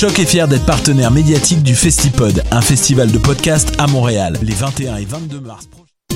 Choc est fier d'être partenaire médiatique du Festipod, un festival de podcast à Montréal, les 21 et 22 mars.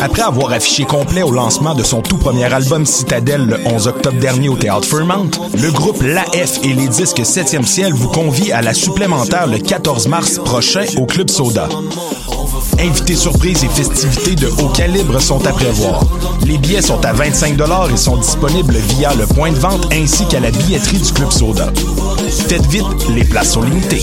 Après avoir affiché complet au lancement de son tout premier album Citadelle le 11 octobre dernier au Théâtre Fairmount, le groupe L'AF et les disques 7e ciel vous convient à la supplémentaire le 14 mars prochain au Club Soda. Invités surprises et festivités de haut calibre sont à prévoir. Les billets sont à 25 et sont disponibles via le point de vente ainsi qu'à la billetterie du Club Soda. Faites vite, les places sont limitées.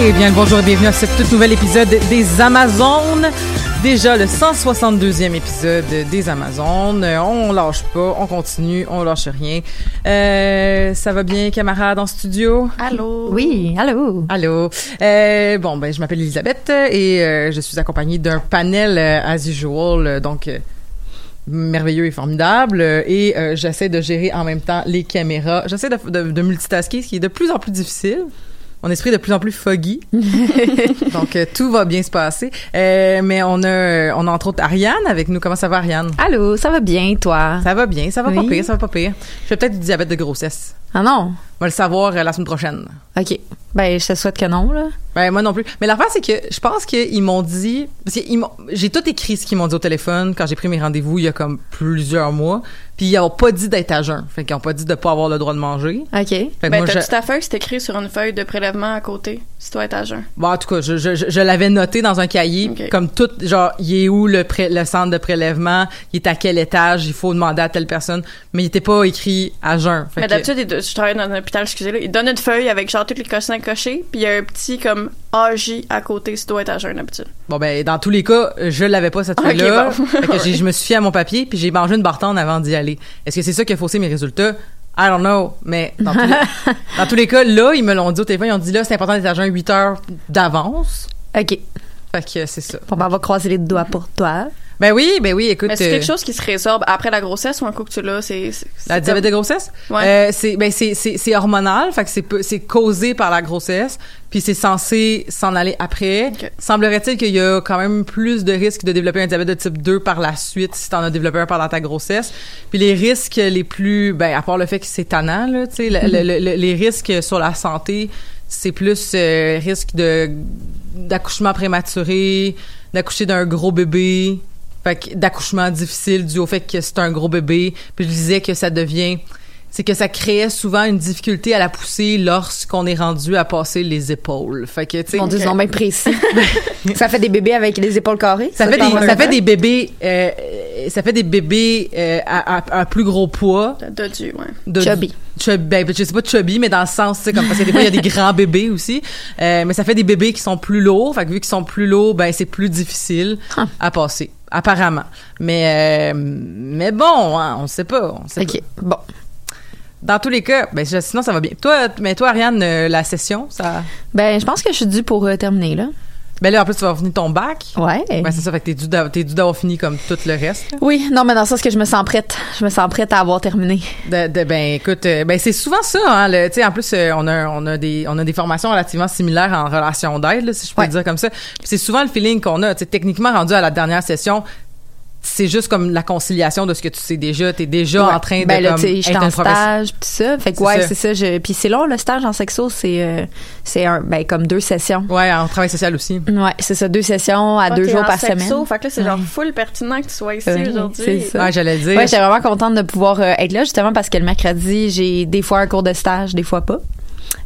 Eh bien, bonjour et bienvenue à ce tout nouvel épisode des Amazones. Déjà le 162e épisode des Amazones. Euh, On lâche pas, on continue, on lâche rien. Euh, ça va bien, camarades en studio? Allô? Oui, allô? Allô? Euh, bon, ben, je m'appelle Elisabeth et euh, je suis accompagnée d'un panel euh, as usual, donc euh, merveilleux et formidable. Et euh, j'essaie de gérer en même temps les caméras. J'essaie de, de, de multitasker, ce qui est de plus en plus difficile. Mon esprit est de plus en plus foggy. Donc, euh, tout va bien se passer. Euh, mais on a, on a entre autres Ariane avec nous. Comment ça va, Ariane? Allô, ça va bien, toi? Ça va bien, ça va pas Oui. pire, ça va pas pire. Je fais peut-être du diabète de grossesse. Ah non? On va le savoir euh, la semaine prochaine. OK. Ben, je te souhaite que non, là. Ouais, moi non plus. Mais l'affaire, c'est que je pense qu'ils m'ont dit. Parce que ils m'ont- j'ai tout écrit ce qu'ils m'ont dit au téléphone quand j'ai pris mes rendez-vous il y a comme plusieurs mois. Puis ils n'ont pas dit d'être à jeun. Fait qu'ils n'ont pas dit de pas avoir le droit de manger. OK. Fait que Ben, moi, t'as je- tout à fait, c'est écrit sur une feuille de prélèvement à côté, si toi es à jeun. Bon, en tout cas, je, je, je, l'avais noté dans un cahier, comme tout, genre, il est où le, pré- le centre de prélèvement, il est à quel étage, il faut demander à telle personne, mais il était pas écrit à jeun. Fait Mais que- d'habitude, il- je travaille dans un hôpital, excusez là, ils donnent une feuille avec genre tous les cossins cochés, puis il y a un petit comme AJ à côté si tu dois être à jeun d'habitude. Bon, ben, dans tous les cas, je l'avais pas cette feuille-là. bon. Fait que j'ai- je me suis fié à mon papier, puis j'ai mangé une bartende avant d'y aller. Est-ce que c'est ça qui a faussé mes résultats? I don't know, mais dans tous, les, dans tous les cas, là, ils me l'ont dit au téléphone, ils ont dit là, c'est important d'être à jeun 8 heures d'avance. OK. Fait que c'est ça. Bon, on va croiser les doigts pour toi. Ben oui, ben oui, écoute. Mais c'est euh, quelque chose qui se résorbe après la grossesse ou un coup que tu l'as, c'est. La diabète de grossesse? Ouais. Euh, c'est, ben, c'est, c'est, hormonal, fait que c'est, c'est causé par la grossesse, puis c'est censé s'en aller après. Semblerait-il qu'il y a quand même plus de risques de développer un diabète de type 2 par la suite si t'en as développé un pendant ta grossesse. Puis les risques les plus, ben, à part le fait que c'est tannant, là, tu sais, le- le- le- les risques sur la santé, c'est plus euh, risque de, d'accouchement prématuré, d'accoucher d'un gros bébé, fait que d'accouchement difficile dû au fait que c'est un gros bébé. Puis je disais que ça devient c'est que ça créait souvent une difficulté à la pousser lorsqu'on est rendu à passer les épaules. Fait que, tu sais. Mon Dieu, c'est donc bien précis. ça fait des bébés avec les épaules carrées? Ça, fait des, vois ça fait des bébés, euh, euh, ça fait des bébés euh, à, à- à plus gros poids. De Dieu, ouais. De, Chubby. Chubby, ben, je sais pas chubby, mais dans le sens, tu sais, comme parce que des fois, il y a des grands bébés aussi. Euh, mais ça fait des bébés qui sont plus lourds. Fait que vu qu'ils sont plus lourds, ben, c'est plus difficile Ah. à passer. Apparemment. Mais, euh, mais bon, hein, on sait pas. On sait OK, bon. pas. Dans tous les cas, ben, je- sinon, ça va bien. Toi, mais toi, Ariane, euh, la session, ça. Ben, je pense que je suis due pour euh, terminer, là. Ben là, en plus, tu vas finir ton bac. Ouais. Ben, c'est ça, fait que t'es dû d'avoir t'es dû d'avoir fini comme tout le reste. là. Oui, non, mais dans le sens que je me sens prête. Je me sens prête à avoir terminé. De, de- ben écoute, euh, ben c'est souvent ça. Hein, tu sais, en plus, euh, on a on a des on a des formations relativement similaires en relation d'aide, si je peux Ouais. le dire comme ça. C'est souvent le feeling qu'on a. Tu techniquement rendu à la dernière session. C'est juste comme la conciliation de ce que tu sais déjà. T'es déjà Ouais. en train de ben, là, j'étais en stage, pis tout ça. Fait que, C'est ouais, c'est ça. je- Puis c'est long, le stage en sexo, c'est euh, c'est un, ben, comme deux sessions. Ouais, en travail social aussi. Ouais, c'est ça, deux sessions à deux jours en par sexo, semaine. Fait que là, c'est genre Ouais. full pertinent que tu sois ici Ouais, aujourd'hui. c'est ça. Ouais, j'allais dire. Ouais, j'étais vraiment contente de pouvoir euh, être là, justement, parce que le mercredi, j'ai des fois un cours de stage, des fois pas.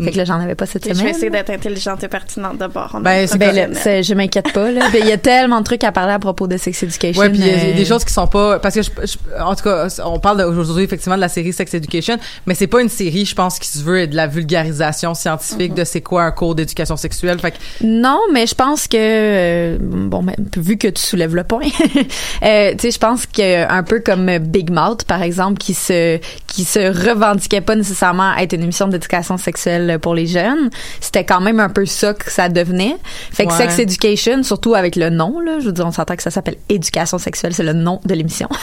Fait que là, j'en avais pas cette Et je vais semaine. essayer d'être intelligente et pertinente d'abord. Ben, Ben là, professionnels. c'est- je m'inquiète pas. Là. Ben, Il y a tellement de trucs à parler à propos de sex education. Ouais, puis il y a euh, des choses qui sont pas parce que je, je- en tout cas on parle aujourd'hui effectivement de la série Sex Education, mais c'est pas une série je pense qui se veut de la vulgarisation scientifique de c'est quoi un cours d'éducation sexuelle. Fait que Non, mais je pense que euh, bon, ben, vu que tu soulèves le point, euh, tu sais, je pense que un peu comme Big Mouth, par exemple, qui se qui se revendiquait pas nécessairement être une émission d'éducation sexuelle pour les jeunes, c'était quand même un peu ça que ça devenait. Fait que Ouais. Sex Education, surtout avec le nom, là, je veux dire, on s'entend que ça s'appelle éducation sexuelle, c'est le nom de l'émission.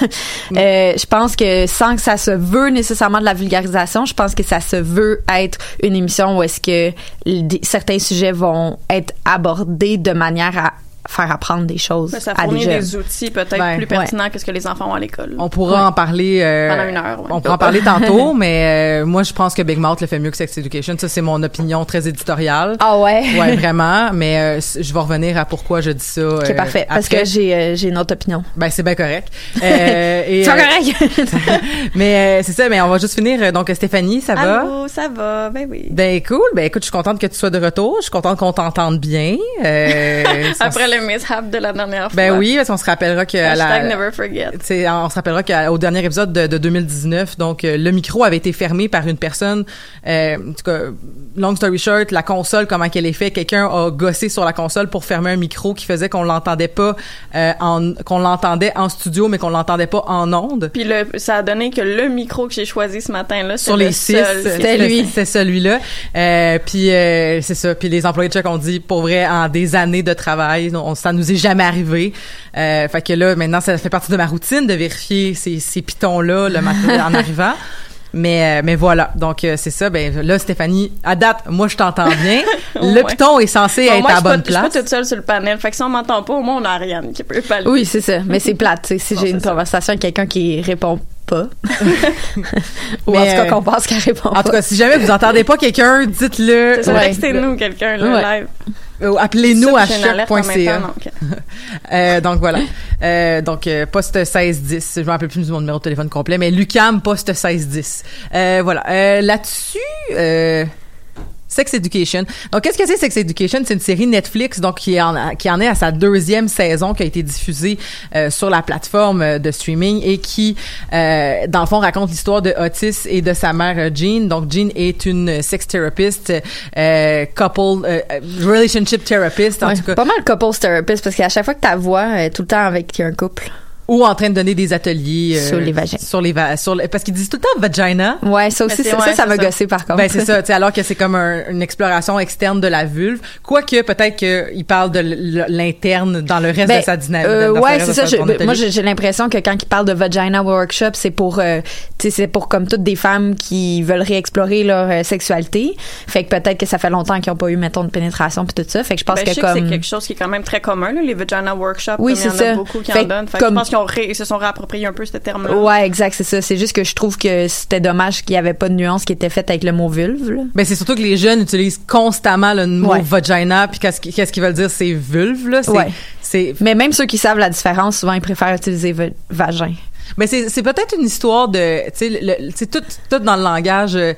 Euh, je pense que sans que ça se veut nécessairement de la vulgarisation, je pense que ça se veut être une émission où est-ce que certains sujets vont être abordés de manière à faire apprendre des choses Mais ça à des jeunes. des outils peut-être Ben, plus ouais. pertinents que ce que les enfants ont à l'école. on pourra Ouais. en parler euh, Pendant une heure, ouais. On pourra en parler tantôt, mais euh, moi je pense que Big Mouth le fait mieux que Sex Education. Ça c'est mon opinion très éditoriale. Ah ouais? Ouais, vraiment, mais euh, je vais revenir à pourquoi je dis ça. Ok, euh, parfait. Parce que j'ai euh, j'ai une autre opinion. Ben c'est bien correct. Euh, et, C'est euh, correct. mais euh, c'est ça, mais on va juste finir. Donc Stéphanie, ça va? Allô, ça va? Ben oui. Ben cool. Ben écoute, je suis contente que tu sois de retour. Je suis contente qu'on t'entende bien. Euh, Après le mishap de la dernière fois. Ben oui, parce qu'on se rappellera que Hashtag la, never forget. on se rappellera qu'au dernier épisode de, de 2019, donc euh, le micro avait été fermé par une personne. Euh, en tout cas, long story short, la console, comment qu'elle est faite, quelqu'un a gossé sur la console pour fermer un micro qui faisait qu'on l'entendait pas, euh, en, qu'on l'entendait en studio, mais qu'on l'entendait pas en onde. Puis le, ça a donné que le micro que j'ai choisi ce matin-là, sur les le six, c'était lui, c'est celui-là. Euh, puis c'est ça. Puis les employés de Chuck ont dit, pour vrai, en des années de travail, on, ça nous est jamais arrivé. Euh, fait que là, maintenant, ça fait partie de ma routine de vérifier ces, ces pitons-là le matin en arrivant. Mais euh, mais voilà. Donc euh, c'est ça. Ben là, Stéphanie, à date, moi je t'entends bien. le Ouais. piton est censé Bon, être moi, à suis bonne pas- Je suis place. pas toute seule sur le panel. Fait que si on m'entend pas, au moins on a Ariane qui peut parler. Oui, c'est ça. Mais c'est plate. Si j'ai une ça. conversation avec quelqu'un qui répond pas. Ou Mais, en tout cas qu'on pense qu'elle répond En pas. tout cas, si jamais vous entendez pas quelqu'un, dites-le. C'est ça, Ouais. textez-nous quelqu'un, là, Ouais. live. Euh, Appelez-nous à choc.ca. temps, donc. Euh, donc voilà. Euh, donc euh, poste 1610, je me rappelle plus de mon numéro de téléphone complet, mais Lucam poste 1610. Euh, voilà. Euh, Là-dessus, euh, Sex Education. Donc qu'est-ce que c'est Sex Education? C'est une série Netflix donc qui en qui en est à sa deuxième saison qui a été diffusée euh, sur la plateforme euh, de streaming et qui euh, dans le fond raconte l'histoire de Otis et de sa mère euh, Jean. Donc Jean est une sex therapist, euh, couple euh, relationship therapist en Ouais, tout cas. Pas mal couples therapist parce qu'à chaque fois que ta voix est tout le temps avec un couple. Ou en train de donner des ateliers euh, Sur les vagins. sur les va- sur le- parce qu'ils disent tout le temps vagina Ouais, ça aussi, c'est- ça, ouais, ça, ça c'est m'a gossé par contre. ben c'est ça tu sais alors que c'est comme un- une exploration externe de la vulve quoique peut-être qu'il parle de l'interne dans le reste Ben, de sa dynamique euh, ouais, c'est ça. je- atelier. moi, j'ai l'impression que quand il parle de vagina workshop, c'est pour, euh, tu sais, c'est pour comme toutes des femmes qui veulent réexplorer leur euh, sexualité. Fait que peut-être que ça fait longtemps qu'ils ont pas eu, mettons, de pénétration puis tout ça. Fait que je pense Ben, que que c'est comme quelque chose qui est quand même très commun, là, les vagina workshops. Oui, comme il y en c'est a ça. beaucoup qui Fait en donnent. Fait que comme- je pense qu'ils ont ré- ils se sont réappropriés un peu ce terme-là. Ouais, exact, c'est ça. C'est juste que je trouve que c'était dommage qu'il y avait pas de nuance qui était faite avec le mot vulve. là. Ben, c'est surtout que les jeunes utilisent constamment le mot Ouais. vagina puis qu'est-ce qu'ils qu'est-ce qu'ils veulent dire c'est vulve là c'est Ouais. Mais même ceux qui savent la différence, souvent ils préfèrent utiliser va- vagin. Mais c'est c'est peut-être une histoire de, tu sais, tout, tout dans le langage. euh,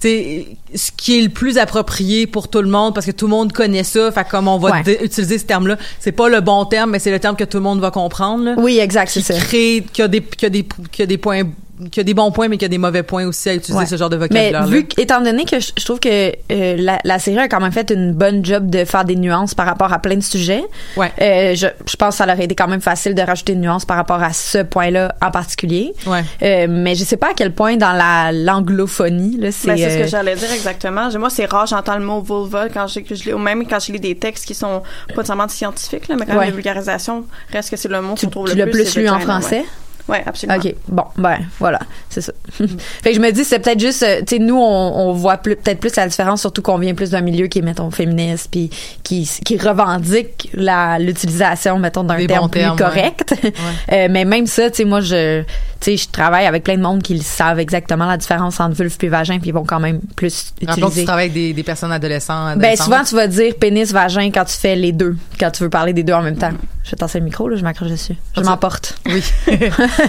ce qui est le plus approprié pour tout le monde parce que tout le monde connaît ça fait comme on va Ouais. utiliser ce terme-là c'est pas le bon terme mais c'est le terme que tout le monde va comprendre là. Oui, exact, c'est qui ça. crée qui a des qui a des qui a des points qui a des bons points mais qui a des mauvais points aussi à utiliser Ouais. ce genre de Mais vocabulaire vu que- étant donné que je, je trouve que euh, la, la série a quand même fait une bonne job de faire des nuances par rapport à plein de sujets, Ouais. euh, je, je pense que ça aurait été quand même facile de rajouter une nuance par rapport à ce point-là en particulier. Ouais. Euh, mais je sais pas à quel point dans la l'anglophonie là, c'est Ben, c'est ce que j'allais dire exactement. Moi, c'est rare, j'entends le mot vulva quand je, lis, ou même quand je lis des textes qui sont pas nécessairement scientifiques, là, mais quand même de vulgarisation, reste que c'est le mot tu, qu'on trouve tu le l'as plus. plus c'est lu en français? Ouais. Absolument. OK. Bon, ben, voilà. C'est ça. fait que je me dis, c'est peut-être juste, euh, tu sais, nous, on, on voit plus- peut-être plus la différence, surtout qu'on vient plus d'un milieu qui est, mettons, féministe, puis qui, qui revendique la, l'utilisation, mettons, d'un Des terme plus termes, correct. Euh, mais même ça, tu sais, moi, je, tu sais, je travaille avec plein de monde qui le savent exactement la différence entre vulve puis vagin, puis ils vont quand même plus Rappelons que tu utiliser. travailles avec des, des personnes adolescents Ben adolescentes. souvent tu vas dire pénis vagin quand tu fais les deux, quand tu veux parler des deux en même temps. Je vais tasser le micro là, je m'accroche dessus. Je Ah, m'emporte. oui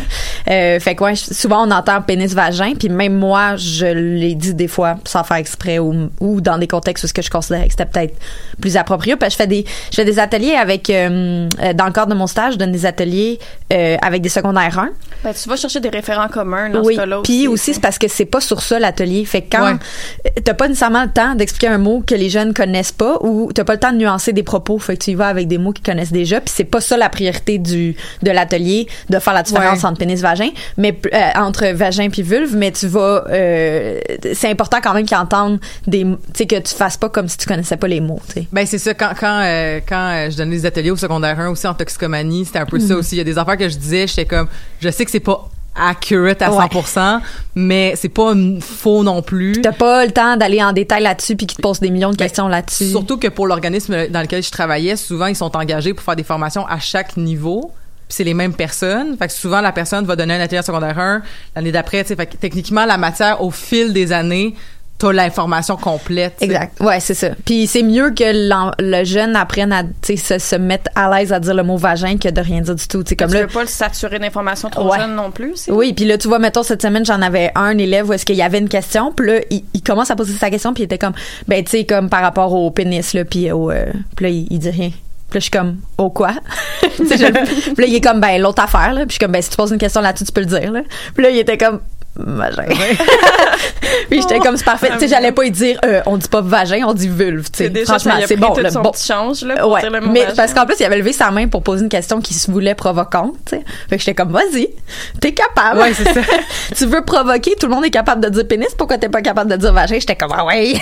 Euh, fait que ouais, souvent on entend pénis vagin, puis même moi je l'ai dit des fois sans faire exprès ou, ou dans des contextes où ce que je considérais que c'était peut-être plus approprié. Parce que je fais des je fais des ateliers avec euh, euh, dans le cadre de mon stage, je donne des ateliers euh, avec des secondaires 1. Ben, tu vas chercher des référents communs dans Oui, ce cas-là puis aussi c'est parce que c'est pas sur ça l'atelier. Fait que quand Ouais. t'as pas nécessairement le temps d'expliquer un mot que les jeunes connaissent pas ou t'as pas le temps de nuancer des propos, fait que tu y vas avec des mots qu'ils connaissent déjà. Puis c'est pas ça la priorité du de l'atelier de faire la différence Ouais. entre pénis vagin, mais euh, entre vagin puis vulve. Mais tu vas, euh, c'est important quand même qu'ils entendent des, tu sais que tu fasses pas comme si tu connaissais pas les mots. tu sais. Ben c'est ça quand quand euh, quand je donnais des ateliers au secondaire 1 aussi en toxicomanie, c'était un peu ça Mhm. aussi, il y a des affaires que je disais, j'étais comme je sais que c'est pas accurate à Ouais. 100%, mais c'est pas faux non plus. T'as pas le temps d'aller en détail là-dessus puis qu'ils te posent des millions de questions là-dessus. Surtout que pour l'organisme dans lequel je travaillais, souvent ils sont engagés pour faire des formations à chaque niveau. Puis c'est les mêmes personnes. Fait que souvent la personne va donner un atelier en secondaire 1, l'année d'après, tu sais, fait que techniquement la matière au fil des années, t'as l'information complète. Exact. Ouais, c'est ça. Puis c'est mieux que le jeune apprenne à tu sais, se, se mettre à l'aise à dire le mot vagin que de rien dire du tout. Tu sais, comme tu là. veux pas le saturer d'informations trop Ouais. jeunes non plus. Oui, puis là, tu vois, mettons, cette semaine, j'en avais un élève où est-ce qu'il y avait une question, puis là, il, il commence à poser sa question, puis il était comme, ben, tu sais, comme par rapport au pénis, là, puis au... euh, puis là, il, il dit rien. Puis là, je suis comme, au quoi? Puis là, il est comme, ben, l'autre affaire, là. Puis je suis comme, ben, si tu poses une question là-dessus, tu peux le dire, là. Puis là, il était comme, vagin. puis j'étais comme, c'est parfait. Tu sais, j'allais pas lui dire, euh, on dit pas vagin, on dit vulve, tu sais. Franchement, y c'est bon, son bon. change, là, pour Ouais, dire le mot mais vagin. parce qu'en plus, il avait levé sa main pour poser une question qui se voulait provocante, tu sais. Fait que j'étais comme, vas-y, t'es capable. Ouais, c'est ça. tu veux provoquer, tout le monde est capable de dire pénis, pourquoi t'es pas capable de dire vagin? J'étais comme, ah ouais.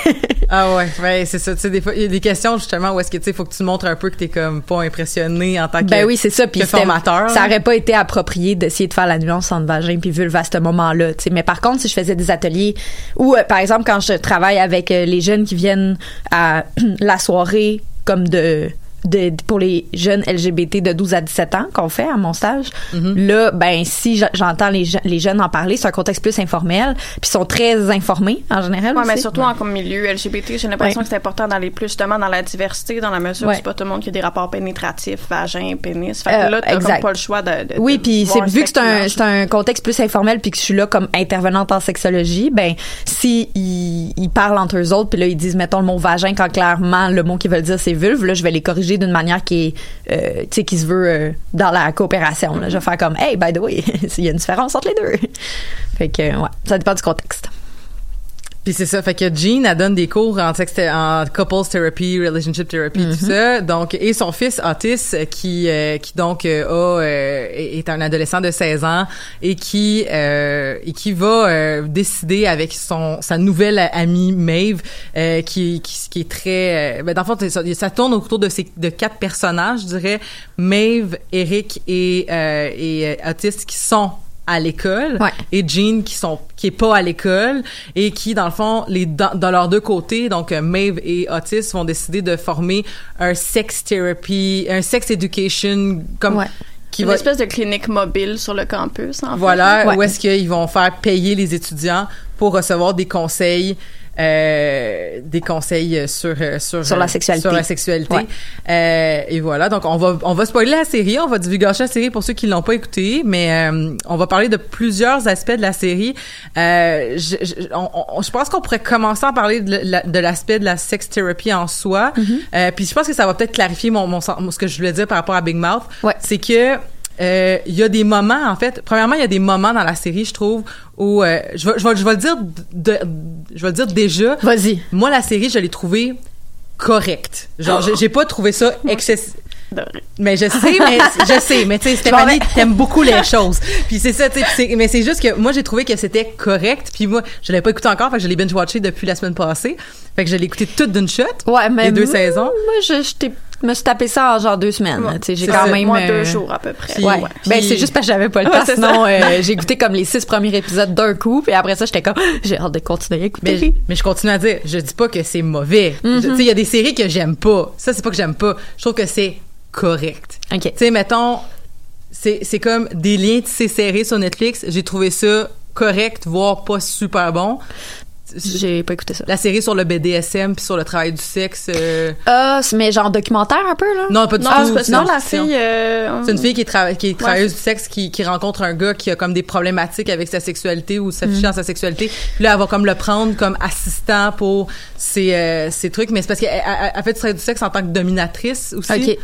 Ah ouais, ouais, c'est ça. Tu sais, des fois, il y a des questions justement où est-ce que tu sais, faut que tu montres un peu que t'es comme pas impressionné en tant que ben oui, c'est ça. Puis formateur. ça aurait pas été approprié d'essayer de faire la nuance entre vagin puis vulve à ce moment-là. tu sais. Mais par contre, si je faisais des ateliers ou, euh, par exemple, quand je travaille avec euh, les jeunes qui viennent à la soirée comme de de, pour les jeunes LGBT de 12 à 17 ans qu'on fait à mon stage. Mm-hmm. Là, ben si j'entends les, je- les jeunes en parler, c'est un contexte plus informel, puis ils sont très informés en général Ouais, mais surtout en comme milieu LGBT, j'ai l'impression Ouais. que c'est important d'aller plus justement dans la diversité, dans la mesure où Ouais. c'est pas tout le monde qui a des rapports pénétratifs, vagin, pénis. Fait que Euh, là, t'as pas le choix de. de- Oui, puis c'est vu que c'est un un contexte plus informel puis que je suis là comme intervenante en sexologie, ben si ils, ils parlent entre eux autres puis là ils disent mettons le mot vagin quand clairement le mot qu'ils veulent dire c'est vulve, là je vais les corriger d'une manière qui euh, tu sais qui se veut euh, dans la coopération. Je vais faire comme hey by the way, il y a une différence entre les deux. Fait ouais, ça dépend du contexte. Puis c'est ça, fait que Jean, elle donne des cours en, en couples therapy, relationship therapy, tout Mhm. ça. Donc, et son fils Otis, qui euh, qui donc euh, a euh, est un adolescent de 16 ans et qui euh, et qui va euh, décider avec son sa nouvelle amie Maeve, euh, qui, qui qui est très, euh, ben dans le fond ça, ça tourne autour de ces de quatre personnages, je dirais Maeve, Eric et euh, et Otis qui sont à l'école Ouais. et Jean qui sont qui est pas à l'école et qui dans le fond les dans, dans leurs deux côtés donc euh, Maeve et Otis vont décider de former un sex therapy un sex education comme Ouais. qui une va espèce de clinique mobile sur le campus, en fait. voilà Ouais. où est-ce qu'ils vont faire payer les étudiants pour recevoir des conseils euh, des conseils sur euh, sur Sur la sexualité. sur la sexualité. Ouais. Euh, et voilà, donc on va on va spoiler la série, on va divulgacher la série pour ceux qui l'ont pas écoutée, mais euh, on va parler de plusieurs aspects de la série. Euh, je, je, on- on- je pense qu'on pourrait commencer à parler de la- de l'aspect de la sex therapy en soi. Mm-hmm. Euh, puis je pense que ça va peut-être clarifier mon, mon, ce que je voulais dire par rapport à Big Mouth. Ouais. C'est que euh, il y a des moments en fait. Premièrement, il y a des moments dans la série, je trouve, où euh, je vais je vais je vais le dire de, je vais le dire déjà. Vas-y. Moi, la série, je l'ai trouvée correcte. Genre, j'ai- j'ai pas trouvé ça excessif. Mais je sais, mais je sais, mais tu sais, Stéphanie, t'aimes beaucoup les choses. Puis c'est ça, tu sais, mais c'est juste que moi j'ai trouvé que c'était correct. Puis moi, je l'ai pas écouté encore, fait que je l'ai binge watché depuis la semaine passée. Fait que je l'ai écouté toute d'une shot. Ouais, mais les deux moi, saisons. Moi, je, je t'ai- me suis tapé ça en genre deux semaines. Ouais, sais, j'ai quand même Moi, euh, deux jours à peu près. Ouais. Ben c'est juste parce que j'avais pas le temps. sinon, euh, j'ai écouté comme les six premiers épisodes d'un coup, puis après ça, j'étais comme j'ai hâte de continuer à écouter. Mais, mais je continue à dire, je dis pas que c'est mauvais. Mhm. Je- Tu sais, il y a des séries que j'aime pas. Ça, c'est pas que j'aime pas. Je trouve que c'est correct. Ok. Tu sais, mettons, c'est, c'est comme des liens tissés serrés sur Netflix. J'ai trouvé ça correct, voire pas super bon. J'ai pas écouté ça. La série sur le BDSM puis sur le travail du sexe. euh, Ah, c'est- mais genre documentaire un peu là? Non, pas du Non, tout. non, la fille. euh, C'est une fille qui est, qui est travailleuse Ouais. du sexe qui, qui rencontre un gars qui a comme des problématiques avec sa sexualité ou s'afficher Mm. dans sa sexualité. Puis là, elle va comme le prendre comme assistant pour ses, euh, ses trucs. Mais c'est parce qu'elle elle- elle fait du travail du sexe en tant que dominatrice aussi. Ok.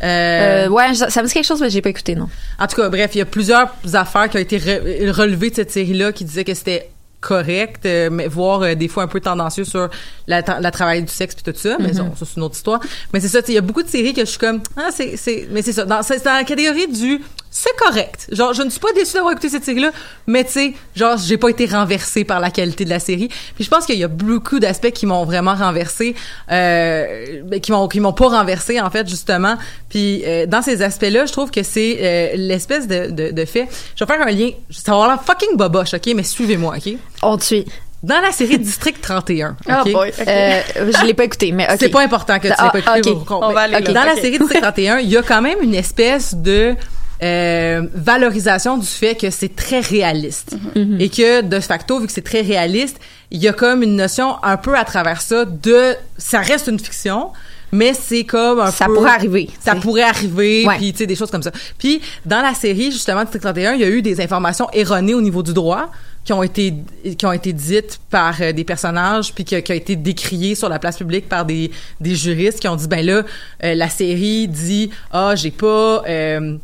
Euh, Euh, ouais, ça ça me dit quelque chose, mais j'ai pas écouté non. En tout cas, bref, il y a plusieurs affaires qui ont été re- relevées de cette série-là qui disaient que c'était correct, euh, mais voire euh, des fois un peu tendancieux sur la, travail du sexe puis tout ça, mais Mhm. ça, ça, c'est une autre histoire. Mais c'est ça, il y a beaucoup de séries que je suis comme ah c'est c'est mais c'est ça, dans c'est dans la catégorie du c'est correct. Genre je ne suis pas déçue d'avoir écouté cette série-là, mais tu sais, genre j'ai pas été renversée par la qualité de la série. Puis je pense qu'il y a beaucoup d'aspects qui m'ont vraiment renversée euh, ben, qui m'ont qui m'ont pas renversée en fait justement. Puis euh, dans ces aspects-là, je trouve que c'est euh, l'espèce de, de, de fait. Je vais faire un lien. Ça va avoir l'air fucking boboche, ok, mais suivez-moi, ok? On te suit. Dans la série District 31, Ah, ok? boy, ok. Euh, je l'ai pas écouté, mais ok. C'est pas important que tu l'aies Ah, pas écouté. pour- On va aller. Dans la série District 31, il y a quand même une espèce de euh, valorisation du fait que c'est très réaliste Mhm. et que de facto vu que c'est très réaliste, il y a comme une notion un peu à travers ça de ça reste une fiction mais c'est comme un Ça peu pourrait arriver, ça pourrait arriver Ouais. puis tu sais des choses comme ça. Puis dans la série justement District 31, il y a eu des informations erronées au niveau du droit qui ont été qui ont été dites par euh, des personnages puis qui, qui ont été décriées sur la place publique par des des juristes qui ont dit ben là euh, la série dit ah j'ai pas euh,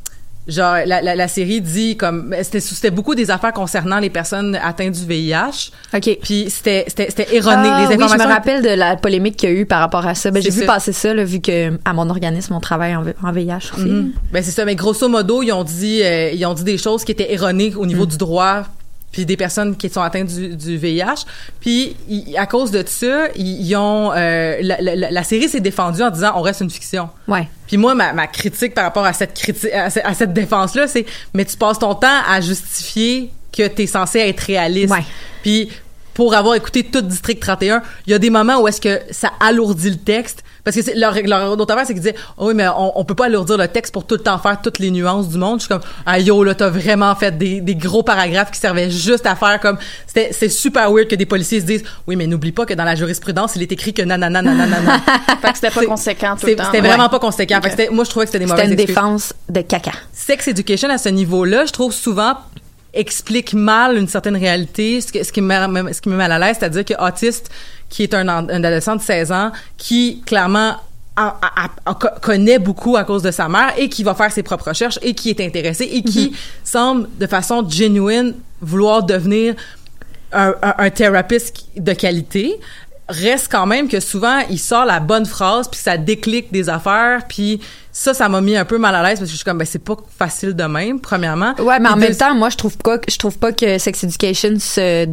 genre la, la, la série dit comme c'était c'était beaucoup des affaires concernant les personnes atteintes du VIH Ok. puis c'était c'était c'était erroné Ah, les oui, je informations me rappelle de la polémique qu'il y a eu par rapport à ça. Ben, j'ai vu passer ça, là, vu que à mon organisme, on travaille en, en VIH aussi. Mhm. Ben c'est ça, mais grosso modo, ils ont dit euh, ils ont dit des choses qui étaient erronées au niveau du droit puis des personnes qui sont atteintes du, du VIH. Puis à cause de ça, ils, ont euh, la, la- la- série s'est défendue en disant on reste une fiction. Ouais. Puis moi ma, ma critique par rapport à cette critique à cette défense là, c'est mais tu passes ton temps à justifier que tu es censé être réaliste. Ouais. Puis pour avoir écouté tout District 31, il y a des moments où est-ce que ça alourdit le texte parce que c'est leur leur autre affaire c'est qu'ils disaient oh oui mais on, on peut pas alourdir le texte pour tout le temps faire toutes les nuances du monde. Je suis comme ah yo là t'as vraiment fait des, des gros paragraphes qui servaient juste à faire comme c'était c'est super weird que des policiers se disent oui mais n'oublie pas que dans la jurisprudence il est écrit que nanana nanana. Fait que c'était pas C'est- conséquent tout le temps. C'était Ouais. vraiment pas conséquent. Fait que c'était- moi je trouvais que c'était des C'était mauvaises une excuses défense de caca. sex education à ce niveau-là, je trouve souvent explique mal une certaine réalité, ce, que- ce qui me met, ce qui me met mal à l'aise, c'est-à-dire que autiste, qui est un, adolescent de 16 ans, qui clairement a- a- a- a- co- connaît beaucoup à cause de sa mère et qui va faire ses propres recherches et qui est intéressé et qui semble de façon genuine vouloir devenir un, un, un thérapeute de qualité reste quand même que souvent il sort la bonne phrase puis ça déclic des affaires puis ça ça m'a mis un peu mal à l'aise parce que je suis comme ben c'est pas facile de même premièrement Ouais, mais en même temps, moi, je trouve pas, je trouve pas que Sex Education se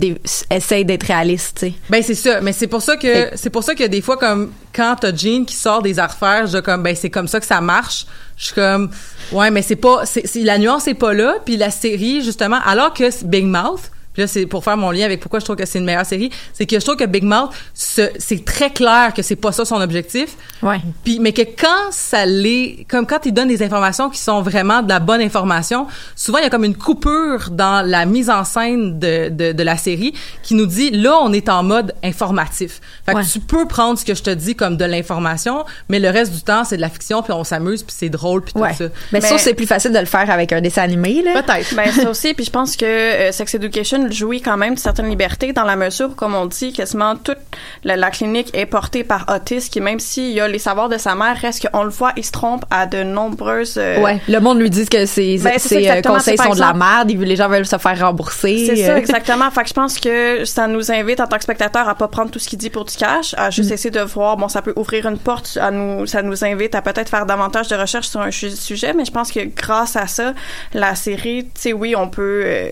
essaye d'être réaliste, tu sais. Ben c'est ça, mais c'est pour ça que c'est pour ça que des fois comme quand t'as Jean qui sort des affaires, je comme ben c'est comme ça que ça marche. Je suis comme ouais, mais c'est pas c'est- la nuance est pas là, puis la série justement alors que Big Mouth Puis là, c'est pour faire mon lien avec pourquoi je trouve que c'est une meilleure série, c'est que je trouve que Big Mouth, ce- c'est très clair que c'est pas ça son objectif. Ouais. Puis, mais que quand ça l'est, comme quand il donne des informations qui sont vraiment de la bonne information, souvent il y a comme une coupure dans la mise en scène de, de, de la série qui nous dit là on est en mode informatif. Fait que tu peux prendre ce que je te dis comme de l'information, mais le reste du temps c'est de la fiction puis on s'amuse puis c'est drôle puis tout ça. Mais, ça, c'est plus facile de le faire avec un dessin animé, là. Peut-être. Ben ça aussi, puis je pense que euh, Sex Education jouit quand même de certaines libertés dans la mesure où, comme on dit, quasiment toute la, la clinique est portée par Otis, qui même s'il y a les savoirs de sa mère, reste qu'on le voit, il se trompe à de nombreuses... euh, Ouais, le monde lui dit que ses, Ben, ça, euh, conseils sont de la merde, les gens veulent se faire rembourser. C'est ça, euh. exactement. Fait que je pense que ça nous invite en tant que spectateur à pas prendre tout ce qu'il dit pour du cash, à juste Mm. essayer de voir, bon, ça peut ouvrir une porte, à nous, ça nous invite à peut-être faire davantage de recherches sur un su- sujet, mais je pense que grâce à ça, la série, tu sais, oui, on peut, euh,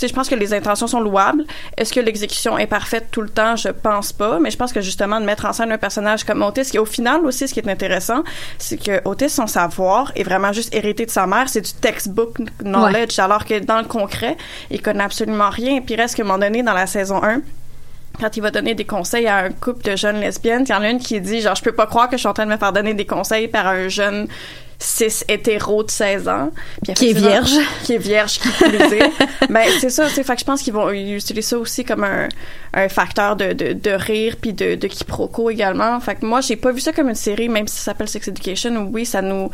sais, je pense que les intentions sont louables. Est-ce que l'exécution est parfaite tout le temps? Je pense pas. Mais je pense que justement, de mettre en scène un personnage comme Otis, qui au final aussi, ce qui est intéressant, c'est que Otis, son savoir est vraiment juste hérité de sa mère. C'est du textbook knowledge. Alors que dans le concret, il connaît absolument rien. Puis reste qu'à un moment donné, dans la saison 1, quand il va donner des conseils à un couple de jeunes lesbiennes, il y en a une qui dit genre je peux pas croire que je suis en train de me faire donner des conseils par un jeune cis hétéro de 16 ans Puis Qui est vierge. qui est vierge qui est. ben c'est ça c'est fait que je pense qu'ils vont ils utilisent ça aussi comme un, un facteur de, de, de rire puis de, de quiproquo également fait que moi j'ai pas vu ça comme une série même si ça s'appelle Sex Education où oui ça nous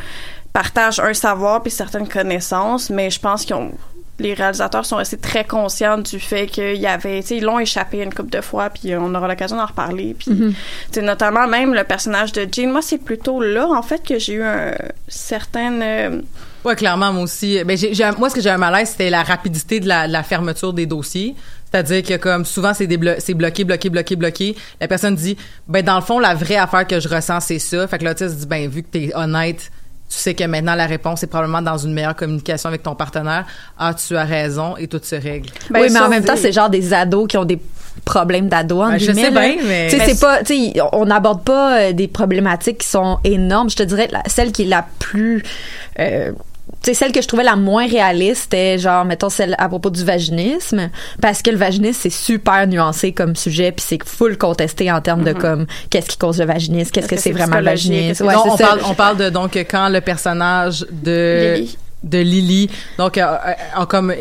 partage un savoir puis certaines connaissances mais je pense qu'ils ont les réalisateurs sont restés très conscients du fait qu'il y avait, tu sais, ils l'ont échappé une couple de fois, puis on aura l'occasion d'en reparler. Puis, tu sais, notamment même le personnage de Jean, moi, c'est plutôt là, en fait, que j'ai eu un certain... euh, Ouais, clairement, moi aussi. Ben, j'ai- moi, ce que j'ai un malaise, c'était la rapidité de la, de la fermeture des dossiers. C'est-à-dire que comme souvent c'est bloqué, bloqué, bloqué, bloqué. La personne dit, ben dans le fond la vraie affaire que je ressens c'est ça. Fait que l'autiste dit, ben vu que t'es honnête, tu sais que maintenant la réponse est probablement dans une meilleure communication avec ton partenaire. Ah, tu as raison et tout se règle. Ben, oui, mais en même temps, c'est genre des ados qui ont des problèmes d'ados, entre Ben, je sais bien, mais- Tu sais, c'est pas, tu sais, on n'aborde pas euh, des problématiques qui sont énormes. Je te dirais, la- celle qui est la plus, euh, tu sais, celle que je trouvais la moins réaliste, c'était genre, mettons, celle à propos du vaginisme, parce que le vaginisme, c'est super nuancé comme sujet, puis c'est full contesté en termes de comme, qu'est-ce qui cause le vaginisme, qu'est-ce Est-ce que c'est c'est vraiment le vaginisme? Ouais, Non, c'est on ça. parle, on parle de donc quand le personnage de Lily. De Lily donc euh, euh, euh, comme euh,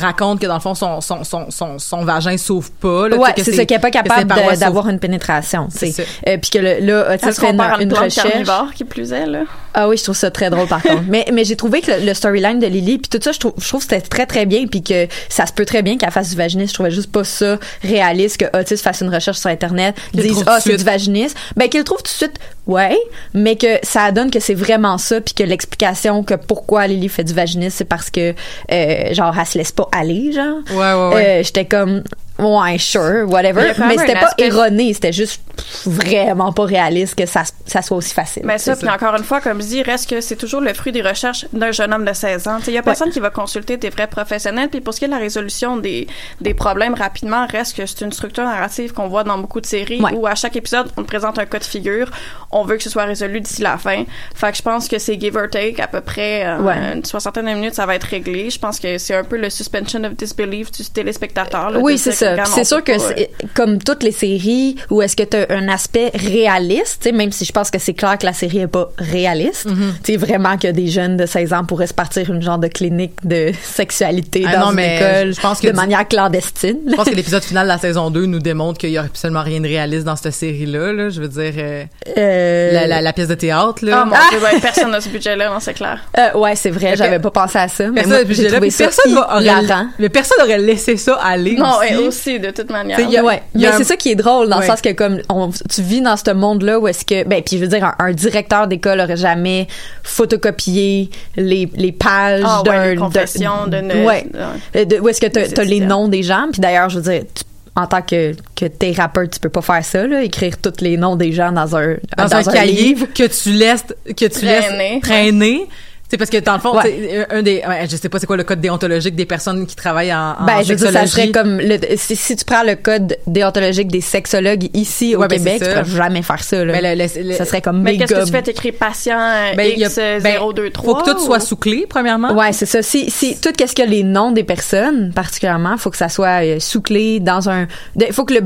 raconte que dans le fond son son son son, son vagin s'ouvre pas là, Ouais, tu sais, c'est ça, qui est pas capable d'avoir une pénétration, tu sais. C'est ça. Euh, puis que le, là, fait qu'on une, une recherche. qui plus est, là? Ah oui, je trouve ça très drôle par contre. Mais mais j'ai trouvé que le, le storyline de Lily puis tout ça, je trouve je trouve que c'était très très bien puis que ça se peut très bien qu'elle fasse du vaginisme. Je trouvais juste pas ça réaliste que Otis fasse une recherche sur internet, Qu'il dise trouve ah tout de c'est suite. du vaginisme, ben qu'il trouve tout de suite. Ouais, mais que ça donne que c'est vraiment ça puis que l'explication que pourquoi Lily fait du vaginisme c'est parce que euh, genre elle se laisse pas aller genre. Ouais, ouais, ouais. Euh, j'étais comme ouais sure whatever mais c'était pas aspect- erroné c'était juste vraiment pas réaliste que ça ça soit aussi facile Mais ça, puis encore une fois, comme je dis, reste que c'est toujours le fruit des recherches d'un jeune homme de 16 ans. Il y a personne qui va consulter des vrais professionnels. Puis pour ce qui est de la résolution des, des problèmes rapidement, reste que c'est une structure narrative qu'on voit dans beaucoup de séries Ouais. où à chaque épisode, on te présente un cas de figure. On veut que ce soit résolu d'ici la fin. Fait que je pense que c'est give or take, à peu près euh, Ouais. une soixantaine de minutes, ça va être réglé. Je pense que c'est un peu le suspension of disbelief du téléspectateur. là, Oui, c'est ça. Puis C'est sûr que comme toutes les séries où est-ce que tu as un aspect réaliste, tu sais, même si je pense que c'est clair que la série est pas réaliste, tu sais vraiment que des jeunes de 16 ans pourraient se partir une genre de clinique de sexualité Ah dans non, une mais école je pense que de du- manière clandestine. Je pense que l'épisode final de la saison 2 nous démontre qu'il y a absolument rien de réaliste dans cette série-là. Là. Je veux dire, euh, Euh, la, la, la pièce de théâtre, là. Ah mon dieu, ouais, personne n'a ce budget-là, non, c'est clair. euh, ouais, c'est vrai, j'avais pas pensé à ça, mais Personne, moi, là, ça personne aurait, mais personne aurait laissé ça aller Non, aussi. Aussi, de toute manière. Y a- ouais, il y a mais un- c'est ça qui est drôle dans Ouais. le sens que comme on, tu vis dans ce monde-là où est-ce que ben puis je veux dire un, un directeur d'école aurait jamais photocopié les, les pages Ah ouais, d'un les confessions de ne- ouais ouais. De- où est-ce que t'as as les noms des gens puis d'ailleurs je veux dire tu- en tant que que t'es rappeur tu peux pas faire ça là écrire tous les noms des gens dans un dans, un cahier livre que tu laisses que tu Traîner. laisses traîner C'est parce que dans le fond, Ouais. t'sais, un des, ouais, je sais pas c'est quoi le code déontologique des personnes qui travaillent en, en Ben, je dire, ça sexologie. serait comme le, si, si tu prends le code déontologique des sexologues ici au Ouais, ben, Québec, c'est tu pourrais jamais faire ça. Là. Ben, le- le- le- ça serait comme Mais qu'est-ce que tu fais? T'écris patient Ben, il y a- X ben, 023. faut que tout soit ou- sous clé premièrement. Ouais, c'est ça. Si, si tout qu'est-ce que les noms des personnes, particulièrement, faut que ça soit euh, sous clé dans un. Il faut que le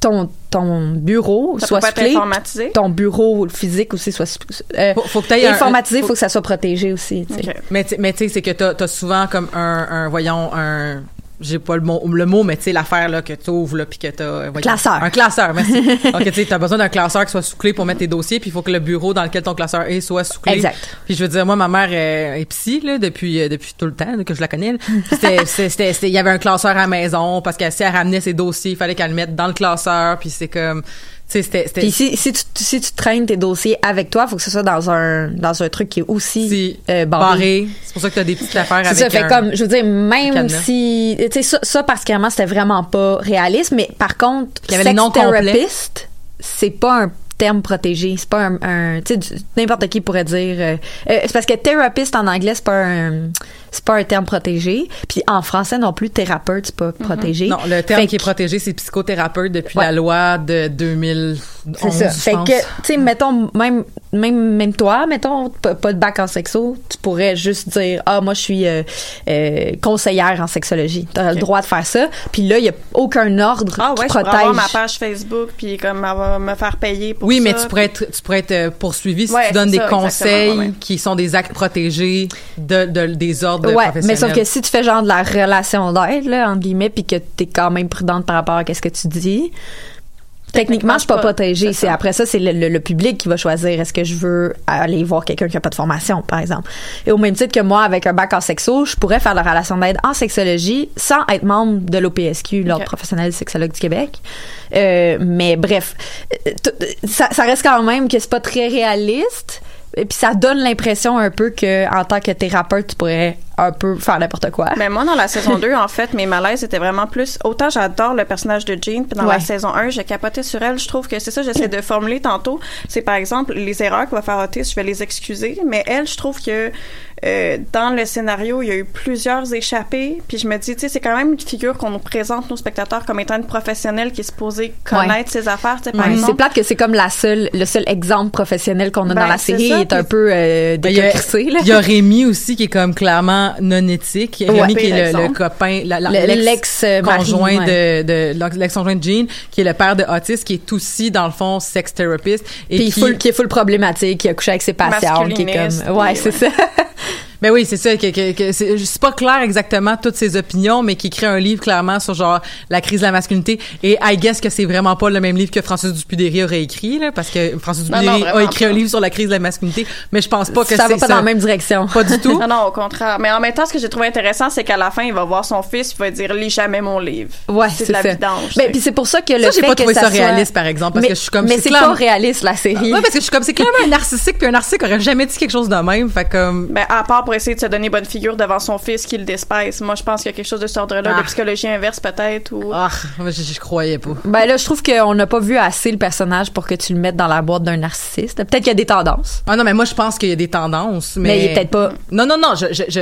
ton ton bureau Ça soit peut être informatisé? Ton bureau physique aussi soit euh, Faut, faut que t'ailles un- informatisé. faut- Faut que ça soit protégé aussi. tu sais. Ok. Mais tu mais tu sais, c'est que t'as as souvent comme un, un voyons un j'ai pas le mot le mot mais tu sais l'affaire là que tu ouvres là puis que t'as euh, voyons, Classeur. un classeur merci donc tu sais t'as besoin d'un classeur qui soit sous clé pour mettre tes dossiers puis il faut que le bureau dans lequel ton classeur est soit sous clé Exact. puis je veux dire moi ma mère est, est psy là depuis euh, depuis tout le temps que je la connais c'était il y avait un classeur à la maison parce que si elle ramenait ses dossiers il fallait qu'elle le mette dans le classeur puis c'est comme tu c'était c'était Puis si, si, tu, si tu traînes tes dossiers avec toi, faut que ce soit dans un dans un truc qui est aussi si euh, barré. barré. C'est pour ça que t'as des petites affaires C'est avec ça, fait un- comme, je veux dire, même si, tu sais, ça, ça, particulièrement, c'était vraiment pas réaliste, mais par contre, il y avait sex therapist, c'est pas un terme protégé, c'est pas un, un- tu sais, n'importe qui pourrait dire, euh, euh, c'est parce que therapist en anglais, c'est pas un, c'est pas un terme protégé, puis en français non plus, thérapeute, c'est pas protégé. Non, le terme Fait qui est protégé, c'est psychothérapeute depuis Ouais. la loi de 2011. C'est ça. je Fait pense. que, tu sais, mettons, même, même, même toi, mettons, pas, pas de bac en sexo, tu pourrais juste dire, ah, moi, je suis euh, euh, conseillère en sexologie. Tu as le droit de faire ça. Puis là, il n'y a aucun ordre Ah qui ouais, je pourrais protège. avoir ma page Facebook puis comme avoir- me faire payer pour Oui, mais ça, tu pourrais être, tu pourrais être euh, poursuivi si Ouais, tu donnes des ça, conseils qui sont des actes protégés de, de- des ordres Ouais, mais sauf que si tu fais genre de la relation d'aide, là, entre guillemets, puis que tu es quand même prudente par rapport à ce que tu dis, techniquement, je suis pas protégée. c'est après ça, c'est le, le- le public qui va choisir est-ce que je veux aller voir quelqu'un qui a pas de formation, par exemple. Et au même titre que moi, avec un bac en sexo, je pourrais faire la relation d'aide en sexologie sans être membre de l'OPSQ, l'Ordre Ok. professionnel sexologue du Québec. Euh, mais bref, euh, ça, ça reste quand même que c'est pas très réaliste. Et puis ça donne l'impression un peu que en tant que thérapeute, tu pourrais un peu faire n'importe quoi. Mais moi, dans la saison 2, en fait, mes malaises étaient vraiment plus. Autant j'adore le personnage de Jean, puis dans Ouais. la saison 1, j'ai capoté sur elle. Je trouve que c'est ça, j'essaie de formuler tantôt. C'est par exemple les erreurs qu'il va faire Otis, je vais les excuser. Mais elle, je trouve que euh, dans le scénario, il y a eu plusieurs échappées. Puis je me dis, tu sais, c'est quand même une figure qu'on nous présente, nos spectateurs, comme étant une professionnelle qui est supposée connaître ses affaires, tu sais, par Ouais, exemple. c'est plate que c'est comme la seule, le seul exemple professionnel qu'on a Ben, dans la c'est série ça, est un peu euh, Ben, il y a- décocrissé, là. Il y a Rémi aussi qui est comme clairement non éthique. Rémi Ouais. qui est le, le copain, la- la- Le- l'ex- l'ex-mari, conjoint ouais. de, de l'ex-conjoint de Jean, qui est le père de Otis, qui est aussi dans le fond sex therapist et Puis qui full, qui est full problématique, qui a couché avec ses patients, qui est comme, ouais, c'est ça. Ben oui, c'est ça. Que, que, que c'est c'est pas clair exactement toutes ses opinions, mais qui écrit un livre clairement sur genre la crise de la masculinité. Et I guess que c'est vraiment pas le même livre que Francis Dupudéry aurait écrit, là, parce que non, Dupudéry a écrit pas. un livre sur la crise de la masculinité, mais je pense pas que ça c'est va pas dans la même direction. Pas du tout. Non, non, au contraire. Mais en même temps, ce que j'ai trouvé intéressant, c'est qu'à la fin, il va voir son fils, il va dire lis jamais mon livre. Ouais, c'est c'est de la ça. vidange. Ben, tu puis c'est pour ça que le Ça, j'ai pas que trouvé ça, ça soit- réaliste, par exemple, parce mais, que je suis comme mais c'est c'est clair- pas réaliste la série. Ouais, parce que je suis comme c'est clairement un narcissique, puis un narcissique aurait jamais dit quelque chose de même. Fait comme Ben, à part pour essayer de se donner bonne figure devant son fils qui le despise. Moi, je pense qu'il y a quelque chose de cet ordre-là, Ah. de psychologie inverse peut-être, ou... ah, moi, je, je croyais pas. Ben là, je trouve qu'on n'a pas vu assez le personnage pour que tu le mettes dans la boîte d'un narcissiste. Peut-être qu'il y a des tendances. Ah non, mais moi je pense qu'il y a des tendances, mais, Mais il est peut-être pas- Non, non, non, je je je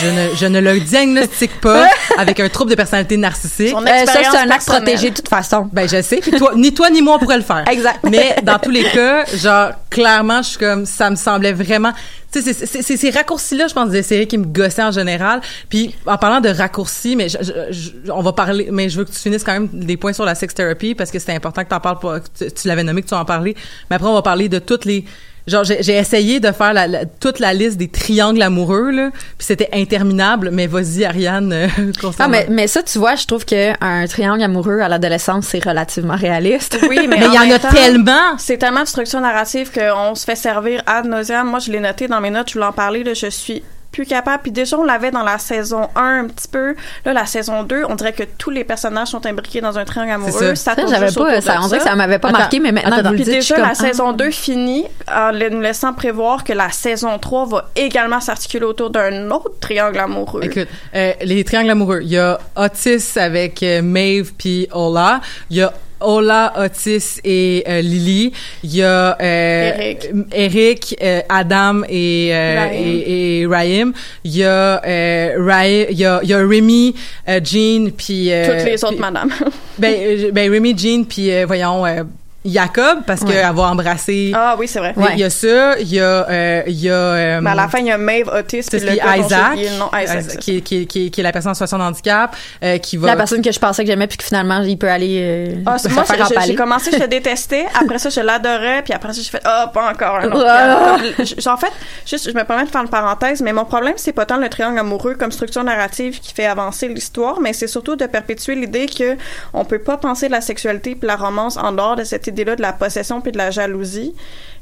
je ne, je ne le diagnostique pas avec un trouble de personnalité narcissique. Son Euh, ça, expérience c'est un acte protégé de toute façon. Ben je sais, puis toi, ni toi ni moi on pourrait le faire. Exact. Mais dans tous les cas, genre clairement, je suis comme ça me semblait vraiment. Tu sais, c'est- c'est c'est ces raccourcis-là, je pense, des séries qui me gossaient en général. Puis en parlant de raccourcis, mais je- je- je- on va parler, mais je veux que tu finisses quand même des points sur la sex therapy parce que c'est important que t'en parles pas. que Tu, tu l'avais nommé que tu en parlais. Mais après, on va parler de toutes les Genre, j'ai j'ai essayé de faire la, la- toute la liste des triangles amoureux, là, puis c'était interminable, mais vas-y, Ariane, euh, Ah, mais, mais ça, tu vois, je trouve qu'un triangle amoureux à l'adolescence, c'est relativement réaliste. Oui, mais, Mais il y en a temps, tellement! C'est tellement de structure narrative qu'on se fait servir ad nauseam. Moi, je l'ai noté dans mes notes, je voulais en parler, là, je suis plus capable. Puis déjà, on l'avait dans la saison 1 un petit peu. Là, la saison 2, on dirait que tous les personnages sont imbriqués dans un triangle amoureux. ça. Ça, j'avais pas, ça, on dirait que ça m'avait pas Attends, marqué, mais maintenant, attends, vous le Puis dites, je suis déjà, la comme, ah. saison 2 finit en le- nous laissant prévoir que la saison 3 va également s'articuler autour d'un autre triangle amoureux. Écoute, euh, les triangles amoureux, il y a Otis avec euh, Maeve puis Ola, il y a Ola, Otis et euh, Lily. Il y a euh, Eric. Eric, euh, Adam et, euh, et, et Ryan. Il y a euh, Ryan, il y a, il y a Remy, euh, Jean, puis euh, Toutes les autres puis- madames. ben, ben Remy, Jean, puis voyons euh, Jacob parce Ouais. qu'elle va embrasser. Ah oui, c'est vrai. Il y a ça, il y a euh, il y a euh, Mais à la fin, il y a Maeve, Otis, puis c'est le gars Isaac, oublié le nom. Isaac, qui, est- qui, est- qui, est- qui est la personne en situation de handicap, euh, qui va La personne que je pensais que j'aimais puis que finalement il peut aller euh, Ah, c'est- moi, j'ai- commencé, je le détestais. Après ça, je l'adorais. Puis après ça, j'ai fait, ah, pas encore un autre. En fait, juste, je me permets de faire une parenthèse, mais mon problème, c'est pas tant le triangle amoureux comme structure narrative qui fait avancer l'histoire, mais c'est surtout de perpétuer l'idée que on peut pas penser la sexualité puis la romance en dehors de cette idée-là de la possession puis de la jalousie.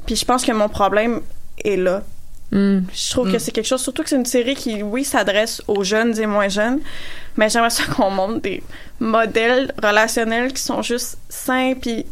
Puis je pense que mon problème est là. Hmm. Je trouve que c'est quelque chose, surtout que c'est une série qui, oui, s'adresse aux jeunes et moins jeunes, mais j'aimerais ça qu'on montre des modèles relationnels qui sont juste sains puis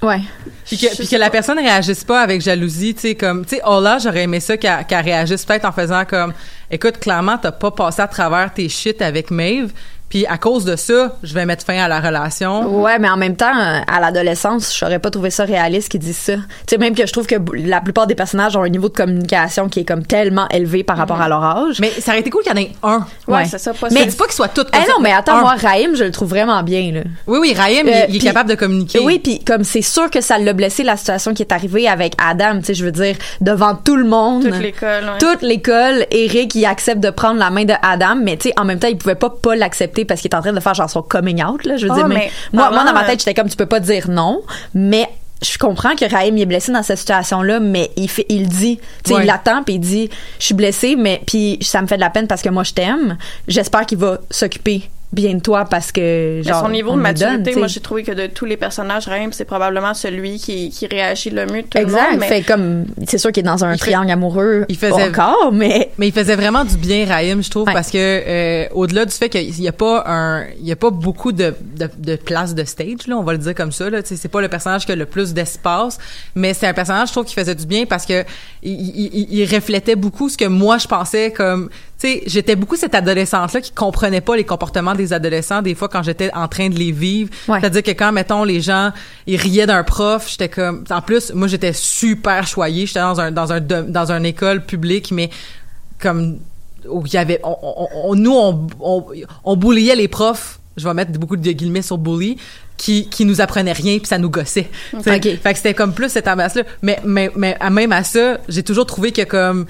Ouais. Puis que, puis que la personne réagisse pas avec jalousie, tu sais, comme, tu sais, Ola, j'aurais aimé ça qu'elle qu'elle réagisse peut-être en faisant comme, écoute, clairement, t'as pas passé à travers tes shit avec Maeve, puis à cause de ça, je vais mettre fin à la relation. Ouais, mais en même temps, euh, à l'adolescence, j'aurais pas trouvé ça réaliste qu'ils disent ça. Tu sais, même que je trouve que la plupart des personnages ont un niveau de communication qui est comme tellement élevé par rapport à leur âge. Mais ça aurait été cool qu'il y en ait un. Ouais, c'est ça, pas Mais Je dis pas qu'ils soient tous comme Eh ça, non, mais attends, un. moi, Raïm, je le trouve vraiment bien, là. Oui, oui, Raïm, il- Euh, il, est puis- capable de communiquer. Oui, puis comme c'est sûr que ça l'a blessé la situation qui est arrivée avec Adam, tu sais, je veux dire, devant tout le monde. toute l'école. ouais. Toute l'école, Eric, il accepte de prendre la main de Adam, mais tu sais, en même temps, il pouvait pas pas l'accepter parce qu'il est en train de faire genre son coming out, là. Je veux dire, mais, mais moi, moi, dans ma parlant, tête, j'étais comme, tu peux pas dire non, mais je comprends que Raïm est blessé dans cette situation-là, mais il fait, il dit, tu sais, Ouais. il l'attend puis il dit, je suis blessé, mais puis ça me fait de la peine parce que moi je t'aime. J'espère qu'il va s'occuper bien de toi parce que genre son niveau de donne, maturité, moi j'ai trouvé que de tous les personnages, Raim, c'est probablement celui qui, qui réagit le mieux de tout le Exact. monde. mais- Fait comme c'est sûr qu'il est dans un Il fait- triangle amoureux il faisait- encore, mais Mais il faisait vraiment du bien, Raïm, je trouve, Ouais. parce que euh, au-delà du fait qu'il y a pas un, il y a pas beaucoup de, de, de place de stage, là, on va le dire comme ça. Là, Tu sais, c'est pas le personnage qui a le plus d'espace, mais c'est un personnage, je trouve, qui faisait du bien parce que il, il, il- il reflétait beaucoup ce que moi je pensais comme. Sais, j'étais beaucoup cette adolescente-là qui comprenait pas les comportements des adolescents des fois quand j'étais en train de les vivre. Ouais. C'est-à-dire que quand, mettons, les gens, ils riaient d'un prof, j'étais comme... En plus, moi, j'étais super choyée. J'étais dans un, dans un, dans une école publique, mais comme où il y avait on, on- on- nous on, on on bulliait les profs je vais mettre beaucoup de guillemets sur bully qui qui nous apprenaient rien puis ça nous gossait T'sais, Ok. fait que c'était comme plus cette ambiance là mais mais mais à- même à ça j'ai toujours trouvé que comme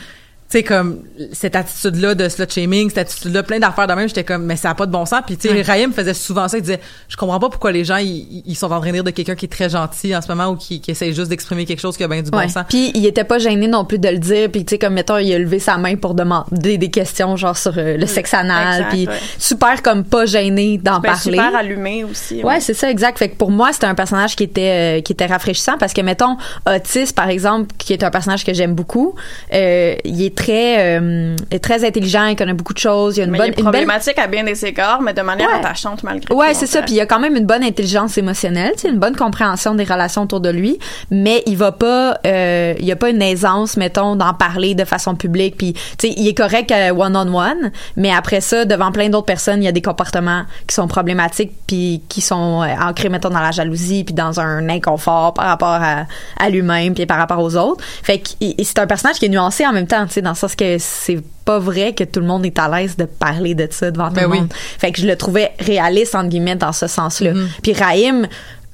tu sais comme cette attitude là de slut shaming cette attitude là plein d'affaires de même j'étais comme mais ça a pas de bon sens puis tu sais Ouais. Faisait souvent ça il disait je comprends pas pourquoi les gens ils, ils sont en train de rire de quelqu'un qui est très gentil en ce moment ou qui, qui essaie juste d'exprimer quelque chose qui a bien du bon Ouais. sens Puis il était pas gêné non plus de le dire, puis tu sais comme mettons il a levé sa main pour demander des questions genre sur euh, le sexe anal, puis ouais. super comme pas gêné d'en Ben, parler. super allumé aussi. Ouais, c'est ça, exact. Fait que pour moi, c'était un personnage qui était euh, qui était rafraîchissant parce que mettons Otis par exemple, qui est un personnage que j'aime beaucoup, euh, il est très euh, est très intelligent, il connaît beaucoup de choses, il a une mais bonne il est une belle problématique à bien des égards, mais de manière Ouais. attachante malgré tout. Ouais, c'est ça. Puis il y a quand même une bonne intelligence émotionnelle, sais, une bonne compréhension des relations autour de lui, mais il va pas, euh, il y a pas une aisance, mettons, d'en parler de façon publique. Puis, tu sais, il est correct one on one, mais après ça, devant plein d'autres personnes, il y a des comportements qui sont problématiques, puis qui sont euh, ancrés, mettons, dans la jalousie, puis dans un inconfort par rapport à, à lui-même, puis par rapport aux autres. Fait que c'est un personnage qui est nuancé en même temps, tu sais, dans le sens que c'est pas vrai que tout le monde est à l'aise de parler de ça devant tout Ben le oui. monde. Fait que je le trouvais réaliste entre guillemets dans ce sens-là. Mm-hmm. Puis Raïm,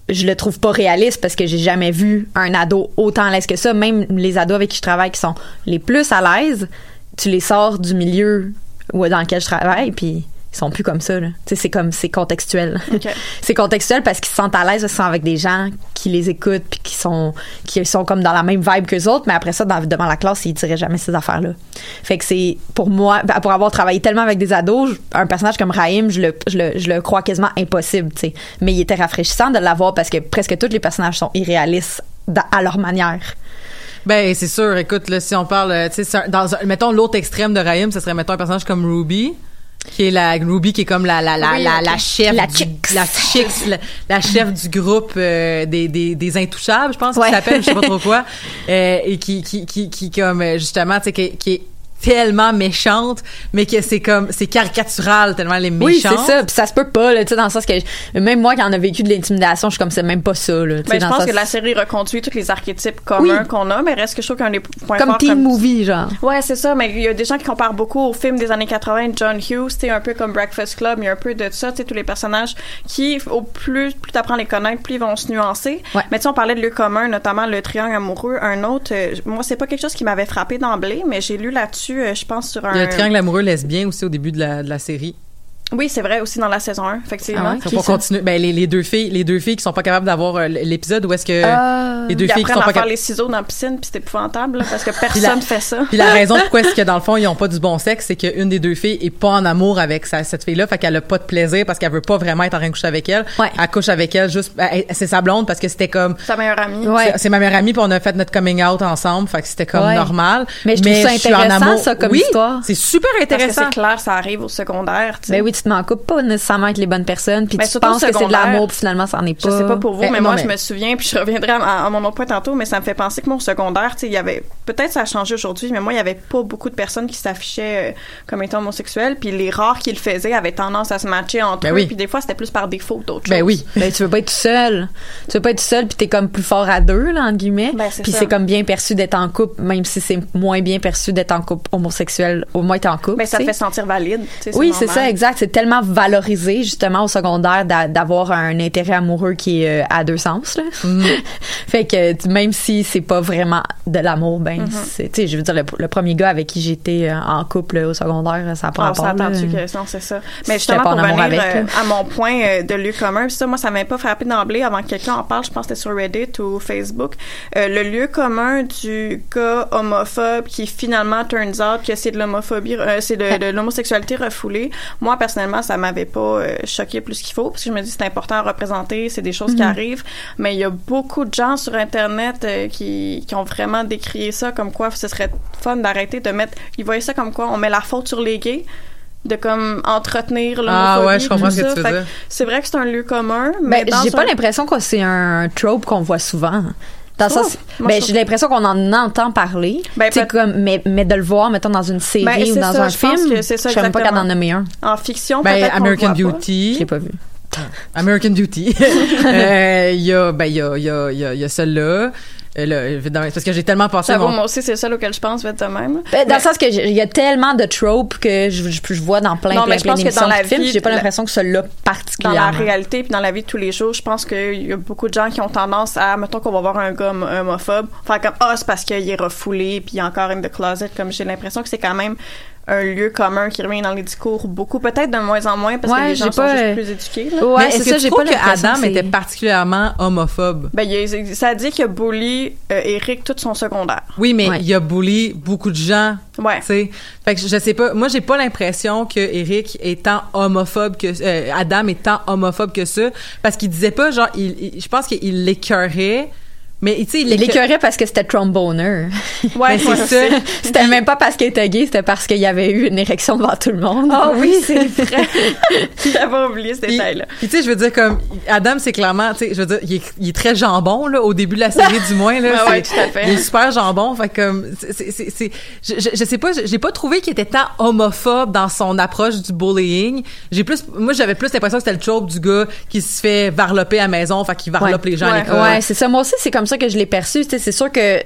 je le trouve pas réaliste parce que j'ai jamais vu un ado autant à l'aise que ça. Même les ados avec qui je travaille qui sont les plus à l'aise, tu les sors du milieu dans lequel je travaille, puis ils sont plus comme ça. c'est comme c'est contextuel. C'est contextuel parce qu'ils se sentent à l'aise, ils sont avec des gens qui les écoutent puis qui sont qui sont comme dans la même vibe que autres, mais après ça dans- devant la classe, ils diraient jamais ces affaires-là. Fait que c'est pour moi ben, pour avoir travaillé tellement avec des ados, un personnage comme Raïm, je le, je le je le crois quasiment impossible, tu sais. Mais il était rafraîchissant de l'avoir parce que presque tous les personnages sont irréalistes à leur manière. Ben c'est sûr. Écoute, là, si on parle, euh, tu sais, dans mettons l'autre extrême de Raïm, ce serait mettons un personnage comme Ruby, qui est la Ruby qui est comme la la la Oui, la, la chef, La du- chicks. la chicks, la, la chef du groupe euh, des, des des intouchables, je pense Ouais. qu'il s'appelle, je sais pas trop quoi, euh, et qui qui qui qui comme euh, justement, tu sais, qui, qui est tellement méchante, mais que c'est comme c'est caricatural tellement les Oui, méchantes. c'est ça. Puis ça se peut pas, là, tu sais, dans le sens que je- même moi, qui en a vécu de l'intimidation, je suis comme c'est même pas ça, là. tu sais, Ben, je dans pense que la série reconduit tous les archétypes communs Oui. qu'on a, mais reste que je trouve qu'un des points Comme forts teen movie, genre. Ouais, c'est ça, mais il y a des gens qui comparent beaucoup au film des années 80 de John Hughes, c'est un peu comme Breakfast Club, il y a un peu de ça, tu sais, tous les personnages qui, au plus, plus t'apprends à les connaître, plus ils vont se nuancer. Mais tu sais, on parlait de lieux communs, notamment le triangle amoureux. Un autre, euh, moi, c'est pas quelque chose qui m'avait frappé d'emblée, mais j'ai lu là-dessus, euh, je pense, sur un... Il y a le triangle amoureux lesbien aussi au début de la, de la série. Oui, c'est vrai, aussi dans la saison 1, effectivement. Ça, pour continuer, ben les, les deux filles, les deux filles qui sont pas capables d'avoir euh, l'épisode où est-ce que Euh, les deux filles qui apprennent sont à pas faire capables. les ciseaux dans la piscine, puis c'est épouvantable, là, parce que personne la- fait ça. Puis la raison pourquoi est-ce que dans le fond ils ont pas du bon sexe, c'est qu'une des deux filles est pas en amour avec sa- cette fille-là, fait qu'elle a pas de plaisir parce qu'elle veut pas vraiment être en train de coucher avec elle. Elle couche avec elle juste, elle- c'est sa blonde parce que c'était comme Sa meilleure amie. c'est- c'est ma meilleure amie puis on a fait notre coming out ensemble, fait que c'était comme Ouais. normal. Mais je trouve ça suis en intéressant, amour. ça, comme oui, histoire. C'est super intéressant. c'est clair, ça arrive au secondaire, tu sais. Ben oui, tu te m'en coupes pas nécessairement avec les bonnes personnes, puis Ben, tu penses que c'est de l'amour, puis finalement, ça en est pas. Je sais pas pour vous, Eh, mais moi, je me souviens, puis je reviendrai à, à mon autre point tantôt, mais ça me fait penser que au secondaire, tu sais, il y avait, peut-être ça a changé aujourd'hui, mais moi, il y avait pas beaucoup de personnes qui s'affichaient euh, comme étant homosexuels, puis les rares qui le faisaient avaient tendance à se matcher entre Ben eux, oui. puis des fois, c'était plus par défaut d'autres Ben choses. oui. Ben, tu veux pas être tout seul. Tu veux pas être tout seul, puis t'es comme plus fort à deux, là, entre guillemets. Ben, puis c'est comme bien perçu d'être en couple, même si c'est moins bien perçu d'être en couple homosexuel. Au moins, t'es en couple. Ben, ça te fait sentir valide, Oui, c'est ça, exact. C'est tellement valorisé, justement, au secondaire, d'a- d'avoir un intérêt amoureux qui est euh, à deux sens, là. fait que, même si c'est pas vraiment de l'amour, ben, c'est, tu sais, je veux dire, le, le premier gars avec qui j'étais euh, en couple au secondaire, ça a pas Ah, attendu là. que non, c'est ça. Mais justement, pour venir avec, euh, à mon point euh, de lieu commun, ça, moi, ça m'avait pas frappé d'emblée avant que quelqu'un en parle. Je pense que c'était sur Reddit ou Facebook. Euh, le lieu commun du gars homophobe qui finalement turns out que c'est de l'homophobie, euh, c'est de, de l'homosexualité refoulée. Moi, personnellement, ça m'avait pas choqué plus qu'il faut parce que je me dis c'est important à représenter, c'est des choses qui Mhm. arrivent. Mais il y a beaucoup de gens sur Internet euh, qui, qui ont vraiment décrié ça comme quoi ce serait fun d'arrêter de mettre. Ils voyaient ça comme quoi on met la faute sur les gays de comme entretenir l'homophobie. Ah ouais, je comprends ce que tu veux dire. C'est vrai que c'est un lieu commun, mais Ben, dans j'ai pas un- l'impression que c'est un trope qu'on voit souvent. Dans Oh, sens, ben, je j'ai l'impression qu'on en entend parler. Ben, comme, mais, mais de le voir, mettons, dans une série Ben, ou dans ça, un je pense film, que c'est ça, je sais même pas qu'elle en nommer un. En fiction, Ben, American voit pas. Beauty. J'ai pas vu. American Beauty. Euh, Il y a, ben, il y a, il y a, il y a, y a celle-là. Là, évidemment, parce que j'ai tellement pensé mon... moi aussi, c'est le seul auquel je pense, va être de même. Ben, dans le sens que j'ai- il y a tellement de tropes que je, je, je vois dans plein, Non, plein, mais je plein pense que dans la de films. vie, J'ai pas l'impression que celui-là dans particulièrement. la réalité puis dans la vie de tous les jours, je pense qu'il y a beaucoup de gens qui ont tendance à, mettons qu'on va voir un gars homo- homophobe, faire comme ah c'est parce qu'il est refoulé puis il est encore in the closet. Comme j'ai l'impression que c'est quand même un lieu commun qui revient dans les discours beaucoup, peut-être de moins en moins parce Ouais, que les gens j'ai sont pas, juste plus éduqués. là. Ouais, Mais c'est est-ce ça, que j'ai tu trouves pas que Adam que était particulièrement homophobe? Ben, il a- ça dit qu'il a bully euh, Eric tout son secondaire. Oui, mais Ouais. il a bully beaucoup de gens. Ouais. Tu sais, fait que je sais pas. Moi, j'ai pas l'impression que Eric est tant homophobe que euh, Adam est tant homophobe que ça, parce qu'il disait pas genre, il, il- je pense qu'il l'écœurait, mais tu sais, il Il l'écœurait- parce que c'était tromboner. Ouais, c'est ça. c'était même pas parce qu'il était gay, c'était parce qu'il y avait eu une érection devant tout le monde. Ah oui, c'est vrai. J'avais oublié ce détail-là. puis tu sais, je veux dire comme Adam, c'est clairement, tu sais, je veux dire, il est, il est très jambon là au début de la série du moins là. Ah ouais, tout à fait. Il est super jambon, fait comme, c'est, je, je, sais pas, j'ai pas trouvé qu'il était tant homophobe dans son approche du bullying. J'ai plus, moi j'avais plus l'impression que c'était le trope du gars qui se fait varloper à la maison, fait qu'il varlope Ouais. les gens à Ouais. l'école. Ouais, c'est ça. Moi aussi, c'est comme ça que je l'ai perçu. C'est sûr que euh,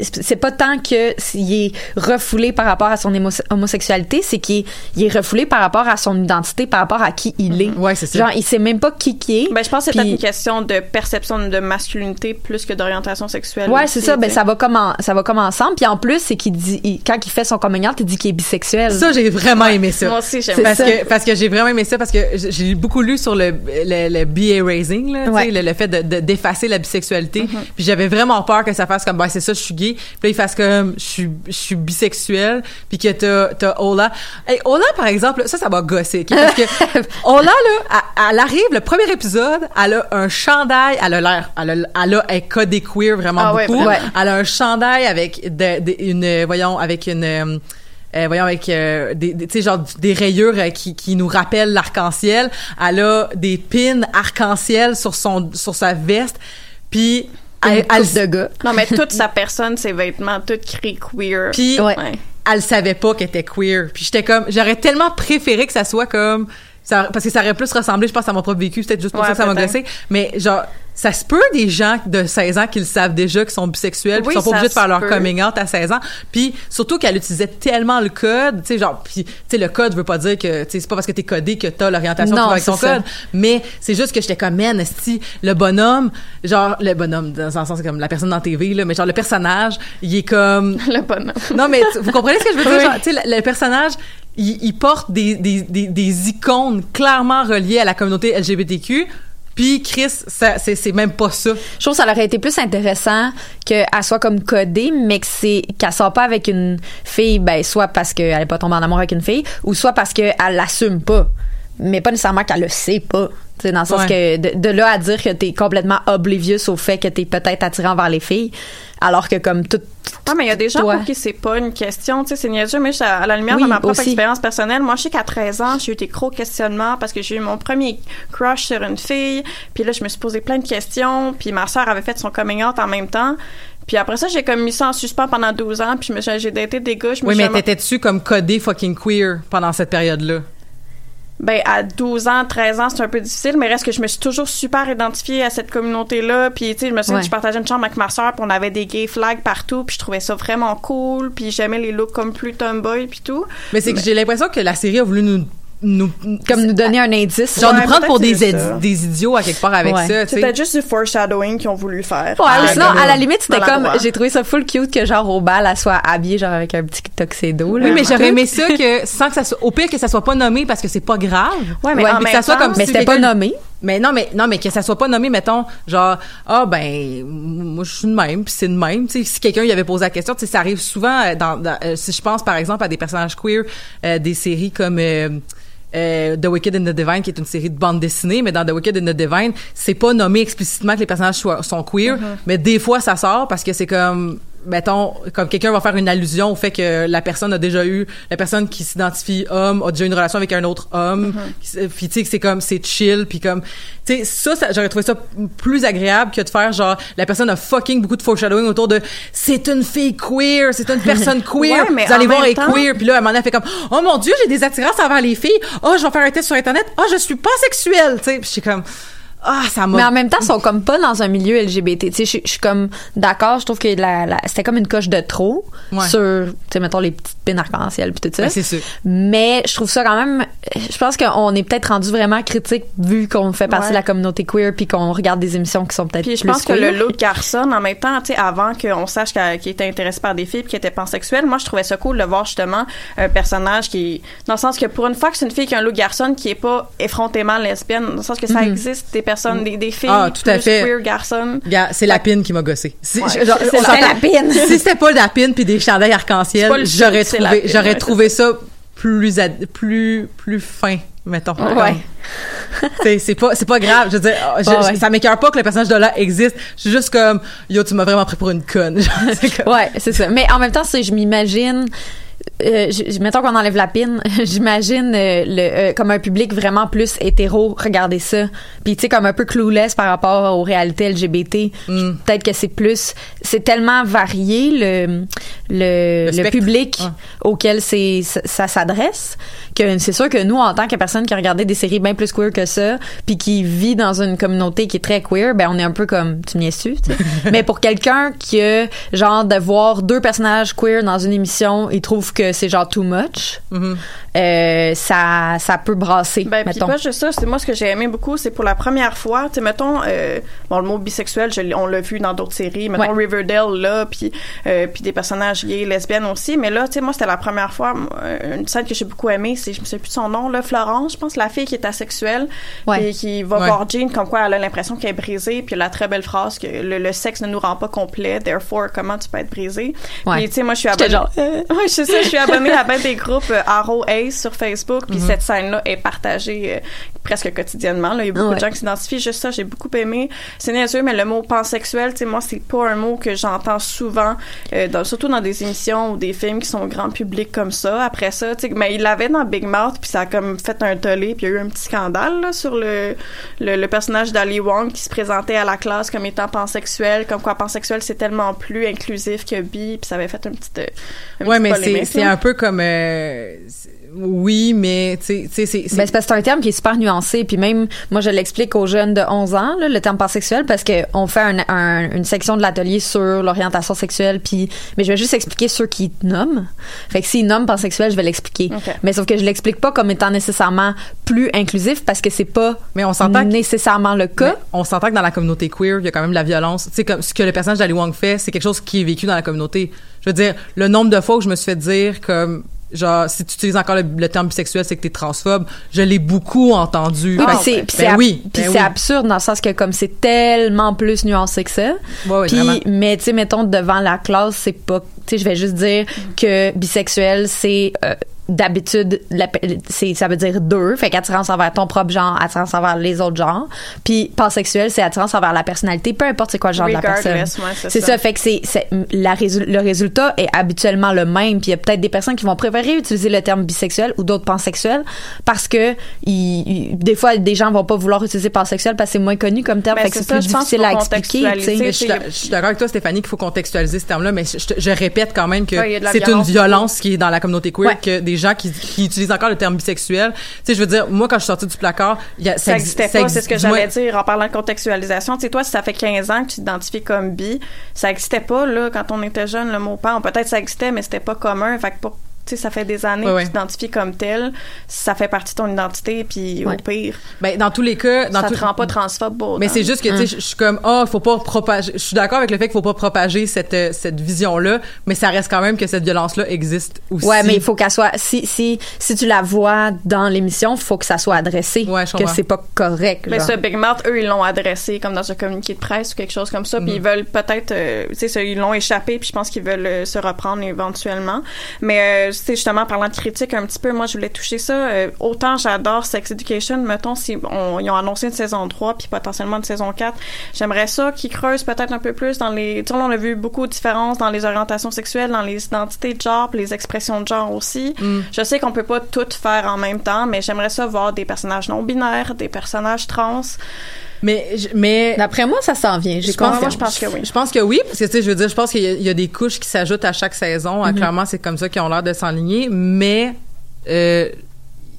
c'est pas tant que s'il est refoulé par rapport à son homosexualité, c'est qu'il est, il est refoulé par rapport à son identité, par rapport à qui il est. Ouais, c'est ça. Genre, il sait même pas qui qui est. Ben, je pense que c'est une question de perception de masculinité plus que d'orientation sexuelle. Ouais, c'est ça. Ben, ça va comme en- ça va comme ensemble. Puis en plus, c'est qu'il dit, il- quand il fait son coming out, il dit qu'il est bisexuel. Ça, j'ai vraiment aimé ça. Moi aussi, j'aime parce ça. que parce que j'ai vraiment aimé ça parce que j'ai beaucoup lu sur le le, le BA raising là, Ouais. le, le fait de de- d'effacer la bisexualité. Puis j'avais vraiment peur que ça fasse comme bah c'est ça, je suis gay. Puis là il fasse comme je suis je suis bisexuel. Puis que t'as t'as Ola. Hey, Ola par exemple, ça ça m'a gossé. ok? Parce que Ola là, elle, elle arrive le premier épisode, elle a un chandail, elle a l'air, elle a, elle a elle est codée queer vraiment Ah ouais, beaucoup. Elle a un chandail avec de, de- une voyons avec une euh, euh, voyons avec euh, des, des- tu sais genre des rayures euh, qui, qui nous rappellent l'arc-en-ciel. Elle a des pins arc-en-ciel sur son sur sa veste. Puis Une elle, coupe de gars. Non, mais toute sa personne, ses vêtements, tout crie queer. Puis Ouais. elle savait pas qu'elle était queer. Puis j'étais comme, j'aurais tellement préféré que ça soit comme, ça, parce que ça aurait plus ressemblé, je pense, à mon propre vécu, peut-être juste pour Ouais, ça que ça m'a gossé. Mais genre, ça se peut des gens de 16 ans qui le savent déjà, qui sont bisexuels, Oui, qui sont pas obligés de faire leur peut. coming out à 16 ans. Puis surtout qu'elle utilisait tellement le code, tu sais, genre, puis tu sais, le code veut pas dire que, tu sais, c'est pas parce que t'es codé que t'as l'orientation Non, qui va avec ton ça. code. Mais c'est juste que j'étais comme, man, esti, le bonhomme, genre, le bonhomme, dans un sens, c'est comme la personne dans TV, là, mais genre, le personnage, il est comme, Le bonhomme. non, mais vous comprenez ce que je veux dire? Oui. Genre, tu sais, le, le personnage, il, il porte des, des, des, des icônes clairement reliées à la communauté LGBTQ. Puis Chris, c'est même pas ça. Je trouve que ça aurait été plus intéressant qu'elle soit comme codée, mais que c'est qu'elle sort pas avec une fille, ben soit parce qu'elle est pas tombée en amour avec une fille, ou soit parce qu'elle l'assume pas, mais pas nécessairement qu'elle le sait pas. Tu sais, dans le sens Ouais. que de, de là à dire que t'es complètement oblivious au fait que t'es peut-être attiré envers les filles, alors que comme tout. Ah, mais il y a des gens Toi. pour qui c'est pas une question, tu sais, c'est niaiseux, mais juste à, à la lumière Oui, de ma propre aussi. expérience personnelle, moi, je sais qu'à 13 ans, j'ai eu des gros questionnements parce que j'ai eu mon premier crush sur une fille, puis là, je me suis posé plein de questions, puis ma sœur avait fait son coming out en même temps. Puis après ça, j'ai comme mis ça en suspens pendant 12 ans, puis j'ai daté des gars, je me Oui, suis mais t'étais-tu comme codé fucking queer pendant cette période-là? Ben, à 12 ans, 13 ans, c'est un peu difficile, mais reste que je me suis toujours super identifiée à cette communauté-là. Puis, tu sais, je me souviens Ouais. que je partageais une chambre avec ma soeur, puis on avait des gay flags partout, puis je trouvais ça vraiment cool, puis j'aimais les looks comme plus tomboy, puis tout. Mais c'est que j'ai l'impression que la série a voulu nous, nous Comme nous donner un indice. genre Ouais, nous prendre pour des, idiots à quelque part avec Ouais. ça, C'est peut-être juste du foreshadowing qu'ils ont voulu faire. Ouais, ou Euh, sinon, à la limite, c'était comme, j'ai trouvé ça full cute que genre au bal, elle soit habillée genre avec un petit tuxedo, là. Oui, mais j'aurais aimé ça que, sans que ça soit, au pire que ça soit pas nommé parce que c'est pas grave. Ouais, mais Ouais, en mais que même ça soit temps, comme Mais si c'était pas nommé. Mais non, mais non, mais que ça soit pas nommé, mettons, genre, ah ben, moi je suis de même, puis c'est de même. Tu sais, si quelqu'un y avait posé la question, tu sais, ça arrive souvent euh, dans, dans- euh, si je pense par exemple à des personnages queer, euh, des séries comme euh, euh, The Wicked and the Divine, qui est une série de bande dessinée, mais dans The Wicked and the Divine, c'est pas nommé explicitement que les personnages soient, sont queer, mais des fois ça sort parce que c'est comme mettons, comme quelqu'un va faire une allusion au fait que la personne a déjà eu, la personne qui s'identifie homme a déjà eu une relation avec un autre homme, s- puis tu sais que c'est comme, c'est chill, puis comme, tu sais, ça, ça j'aurais trouvé ça plus agréable que de faire genre, la personne a fucking beaucoup de foreshadowing autour de, c'est une fille queer, c'est une personne queer, Ouais, mais vous allez voir, elle est temps- queer, puis là, à un moment donné, elle fait comme, oh mon dieu, j'ai des attirances envers les filles, oh, je vais faire un test sur Internet, oh, je suis pas sexuelle, tu sais, puis je suis comme, ah, ça m'a... Mais en même temps, ils sont comme pas dans un milieu LGBT. Tu sais, je suis comme d'accord, je trouve que la, la- c'était comme une coche de trop Ouais. sur, tu sais, mettons les petites pins arc-en-ciel puis tout ça. Ben, c'est sûr. Mais je trouve ça quand même, je pense qu'on est peut-être rendu vraiment critique vu qu'on fait partie Ouais. de la communauté queer puis qu'on regarde des émissions qui sont peut-être Puis je plus pense que le look garçon, en même temps, tu sais, avant qu'on sache qu'il était intéressé par des filles puis qu'il était pansexuel, moi, je trouvais ça cool de voir justement un personnage qui dans le sens que pour une fois que c'est une fille qui a un look garçon qui est pas effrontément lesbienne, dans le sens que ça Mhm. existe des personnes, des, des filles Ah, tout à plus fait. queer garçon. Gars, c'est la pine qui m'a gossé. Si, Ouais, c'est- la pine. Si c'était pas la pine puis des chandails arc-en-ciel, j'aurais trouvé, j'aurais trouvé ça plus, ad- plus, plus fin, mettons. Ouais. C'est, c'est pas, c'est pas grave. Je veux dire, oh, je- Ouais, ouais. ça m'écœure pas que le personnage de là existe. Je suis juste comme, yo, tu m'as vraiment pris pour une conne. Ouais, c'est ça. Mais en même temps, c'est je m'imagine euh, je- mettons qu'on enlève la pine, j'imagine euh, le euh, comme un public vraiment plus hétéro regarder ça. Puis tu sais comme un peu clueless par rapport aux réalités LGBT. Mm. Peut-être que c'est plus c'est tellement varié le le, public Ouais. auquel c'est ça, s'adresse que c'est sûr que nous en tant que personne qui a regardé des séries bien plus queer que ça puis qui vit dans une communauté qui est très queer ben on est un peu comme tu me su tu sais? mais pour quelqu'un qui a genre de voir deux personnages queer dans une émission il trouve que c'est genre too much Mhm. Euh, ça ça peut brasser Ben, puis mettons pas juste ça, c'est moi ce que j'ai aimé beaucoup, c'est pour la première fois, tu sais, mettons, euh, bon, le mot bisexuel, je l'ai- on l'a vu dans d'autres séries, mettons Riverdale, là, puis euh, puis des personnages gays, lesbiennes aussi, mais là, tu sais, moi, c'était la première fois, euh, une scène que j'ai beaucoup aimée, c'est, je me souviens plus de son nom, là, Florence, je pense, la fille qui est asexuelle, Ouais. et qui va Ouais. voir Jean comme quoi elle a l'impression qu'elle est brisée, puis la très belle phrase que le, le sexe ne nous rend pas complet, therefore, comment tu peux être brisé? Ouais. Puis, tu sais, moi, je suis abonnée. genre, euh. Ouais, je sais ça, je suis abonnée à ben des groupes euh, Arrow Sur Facebook, puis cette scène-là est partagée euh, presque quotidiennement. Là. Il y a beaucoup Ouais. de gens qui s'identifient juste ça. J'ai beaucoup aimé. C'est niaiseux, mais le mot pansexuel, tu sais, moi, c'est pas un mot que j'entends souvent, euh, dans- surtout dans des émissions ou des films qui sont grand public comme ça. Après ça, tu sais, mais il l'avait dans Big Mouth, puis ça a comme fait un tollé, puis il y a eu un petit scandale là, sur le, le, le personnage d'Ali Wong qui se présentait à la classe comme étant pansexuel, comme quoi pansexuel c'est tellement plus inclusif que bi, puis ça avait fait une petite, euh, Ouais, mais c'est un peu comme euh, oui, mais tu sais, c'est c'est- Ben, c'est parce que c'est un terme qui est super nuancé. Puis même, moi, je l'explique aux jeunes de 11 ans, là, le terme pansexuel, parce que on fait un- un- une section de l'atelier sur l'orientation sexuelle. Puis, mais je vais juste expliquer ceux qui nomment. Fait que s'ils nomment pansexuel, je vais l'expliquer. Mais sauf que je l'explique pas comme étant nécessairement plus inclusif parce que c'est pas mais on s'entend nécessairement le cas. Mais on s'entend que dans la communauté queer, il y a quand même de la violence. Tu sais, comme ce que le personnage d'Ali Wong fait, c'est quelque chose qui est vécu dans la communauté. Je veux dire, le nombre de fois où je me suis fait dire comme genre si tu utilises encore le, le terme bisexuel, c'est que t'es transphobe. Je l'ai beaucoup entendu. Oui, c'est ben oui, ben oui. absurde dans le sens que comme c'est tellement plus nuancé que ça. Puis mais tu sais mettons devant la classe, c'est pas tu sais je vais juste dire que bisexuel c'est euh, d'habitude ça veut dire deux fait qu'attirance envers ton propre genre attirance envers les autres genres puis pansexuel c'est attirance envers la personnalité peu importe c'est quoi le genre de la personne ouais, c'est ça. ça. fait que c'est le résultat est habituellement le même puis il y a peut-être des personnes qui vont préférer utiliser le terme bisexuel ou d'autres pansexuels parce que des fois des gens vont pas vouloir utiliser pansexuel parce que c'est moins connu comme terme Ben, fait que c'est plus difficile à expliquer je suis d'accord avec toi, Stéphanie, qu'il faut contextualiser ce terme-là, mais je, je- je répète quand même que Ouais, c'est une violence. violence qui est dans la communauté queer, Ouais. que des gens qui, qui utilisent encore le terme bisexuel. Tu sais, je veux dire, moi, quand je suis sortie du placard, y a, ça exi- existait ça pas, c'est ce que j'allais dire en parlant de contextualisation. Tu sais, toi, si ça fait 15 ans que tu t'identifies comme bi, ça existait pas, là, quand on était jeune, le mot pan. Peut-être ça existait, mais c'était pas commun. Fait que pour tu sais, ça fait des années Ouais, que tu t'identifies comme tel, ça fait partie de ton identité, puis Ouais. au pire, Ben, dans tous les cas, dans ça tout- te rend pas transphobe. Mais autant. c'est juste que, tu sais, je suis comme, ah, faut pas propager. Je suis d'accord avec le fait qu'il faut pas propager cette, euh, cette vision-là, mais ça reste quand même que cette violence-là existe aussi. Ouais, mais il faut qu'elle soit. Si, si, si tu la vois dans l'émission, faut que ça soit adressé. Ouais, je que c'est pas correct. Mais genre. ça, Big Mouth, eux, ils l'ont adressé comme dans un communiqué de presse ou quelque chose comme ça. Puis Mm. ils veulent peut-être, euh, tu sais, ils l'ont échappé. Puis je pense qu'ils veulent euh, se reprendre éventuellement. Mais, euh, sais, justement, parlant de critique un petit peu, moi, je voulais toucher ça. Euh, autant j'adore Sex Education, mettons, si on, ils ont annoncé une saison 3 puis potentiellement une saison 4, j'aimerais ça qu'ils creusent peut-être un peu plus dans les... Tu sais, on a vu beaucoup de différences dans les orientations sexuelles, dans les identités de genre, puis les expressions de genre aussi. Mm. Je sais qu'on peut pas tout faire en même temps, mais j'aimerais ça voir des personnages non binaires, des personnages trans. Mais, je- mais, D'après moi, ça s'en vient. J'ai Je pense- confiance. Moi, je pense que oui. Je pense que oui, parce que tu sais, je veux dire, je pense qu'il y, a- il y a des couches qui s'ajoutent à chaque saison. Mhm. Euh, Clairement, c'est comme ça qu'ils ont l'air de s'enligner, mais euh,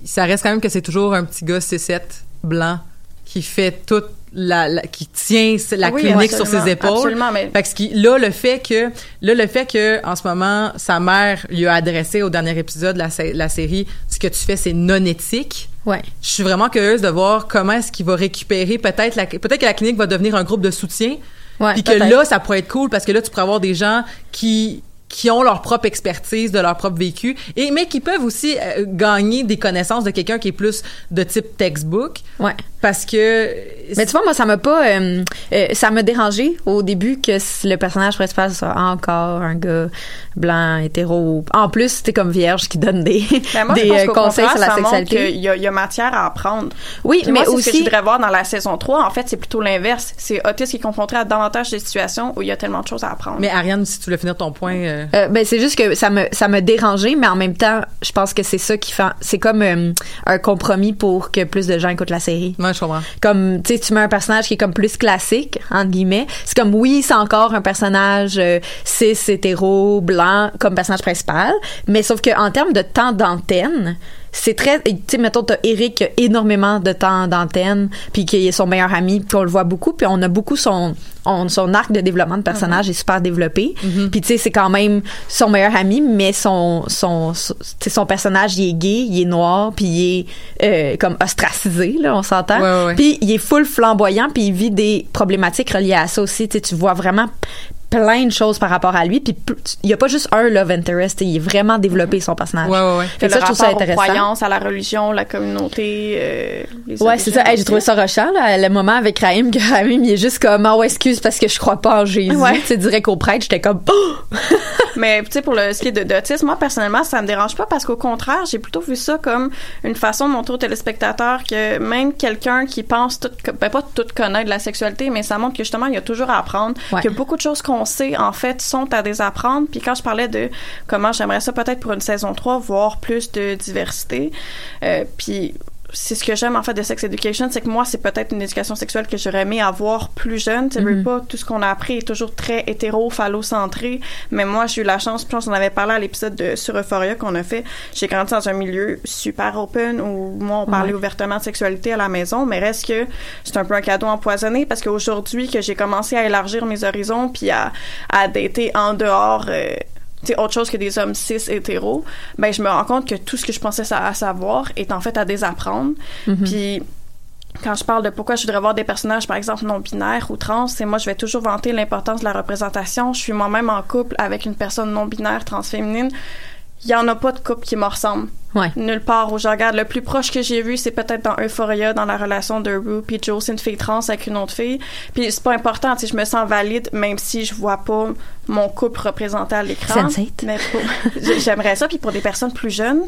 ça reste quand même que c'est toujours un petit gars C7 blanc qui fait toute la, la- qui tient la Oui, clinique sur ses épaules. absolument, mais- Fait que ce qui, là, le fait que, là, le fait que, en ce moment, sa mère lui a adressé au dernier épisode de la série, ce que tu fais, c'est non éthique. Ouais. Je suis vraiment curieuse de voir comment est-ce qu'il va récupérer peut-être la, peut-être que la clinique va devenir un groupe de soutien. Ouais, Puis que là, ça pourrait être cool parce que là, tu pourrais avoir des gens qui qui ont leur propre expertise de leur propre vécu et mais qui peuvent aussi euh, gagner des connaissances de quelqu'un qui est plus de type textbook Ouais. Parce que Mais tu vois, moi, ça m'a pas. euh, euh, ça m'a dérangé au début que s- le personnage principal soit encore un gars blanc, hétéro. En plus, c'était comme vierge qui donne des, Ben, moi, des je pense euh, conseils sur la ça montre sexualité. qu'il y, a- il y a matière à apprendre. Oui, Puis mais moi, c'est ce que je aussi. voudrais voir dans la saison 3. En fait, c'est plutôt l'inverse. C'est Otis qui est confronté à davantage de situations où il y a tellement de choses à apprendre. mais Ariane si tu voulais finir ton point euh, Euh, ben c'est juste que ça me ça me dérangeait mais en même temps je pense que c'est ça qui fait c'est comme euh, un compromis pour que plus de gens écoutent la série ouais, comme tu sais tu mets un personnage qui est comme plus classique entre guillemets c'est comme oui c'est encore un personnage euh, cis hétéro blanc comme personnage principal mais sauf que en termes de temps d'antenne c'est très tu sais mettons t'as Eric qui a énormément de temps d'antenne puis qui est son meilleur ami puis on le voit beaucoup puis on a beaucoup son on- son arc de développement de personnage est super développé. Puis tu sais c'est quand même son meilleur ami mais son son son, son personnage il est gay il est noir puis il est euh, comme ostracisé là on s'entend. Ouais, ouais, ouais. puis il est full flamboyant puis il vit des problématiques reliées à ça aussi. Tu vois vraiment plein de choses par rapport à lui. Puis il y a pas juste un love interest, il est vraiment développé son personnage. Ouais, ouais, ouais. Fait que ça, je trouve ça intéressant. croyances, à la religion, la communauté, euh, les Ouais, c'est ça. Hey, j'ai trouvé ça rochant, là, le moment avec Raïm, que Raïm, il est juste comme, oh, excuse parce que je crois pas en Jésus. Ouais. Tu sais, direct au prêtre, j'étais comme, oh! Mais tu sais pour le ce qui est de d'autisme, moi personnellement, ça me dérange pas parce qu'au contraire, j'ai plutôt vu ça comme une façon de montrer aux téléspectateurs que même quelqu'un qui pense tout ben pas tout connaître de la sexualité, mais ça montre que justement il y a toujours à apprendre, Ouais. que beaucoup de choses qu'on en fait sont à désapprendre. Puis quand je parlais de comment j'aimerais ça peut-être pour une saison 3 voir plus de diversité, euh, puis c'est ce que j'aime en fait de sex education, c'est que moi c'est peut-être une éducation sexuelle que j'aurais aimé avoir plus jeune. Tu Mhm. pas tout ce qu'on a appris est toujours très hétéro, phallocentré. Mais moi j'ai eu la chance, je pense qu'on avait parlé à l'épisode de sur Euphoria qu'on a fait. J'ai grandi dans un milieu super open où moi on parlait Ouais. ouvertement de sexualité à la maison, mais reste que c'est un peu un cadeau empoisonné parce qu'aujourd'hui que j'ai commencé à élargir mes horizons puis à à dater en dehors. euh, autre chose que des hommes cis hétéros, ben je me rends compte que tout ce que je pensais sa- à savoir est en fait à désapprendre. Mhm. Puis quand je parle de pourquoi je voudrais voir des personnages, par exemple, non binaires ou trans, c'est moi, je vais toujours vanter l'importance de la représentation. Je suis moi-même en couple avec une personne non binaire, transféminine. Il y en a pas de couple qui me ressemble. Ouais. Nulle part où je regarde. Le plus proche que j'ai vu, c'est peut-être dans Euphoria, dans la relation de Rue puis Joe, c'est une fille trans avec une autre fille. Puis c'est pas important, tu je me sens valide même si je vois pas mon couple représenté à l'écran. Mais pour- j'aimerais ça. Puis pour des personnes plus jeunes,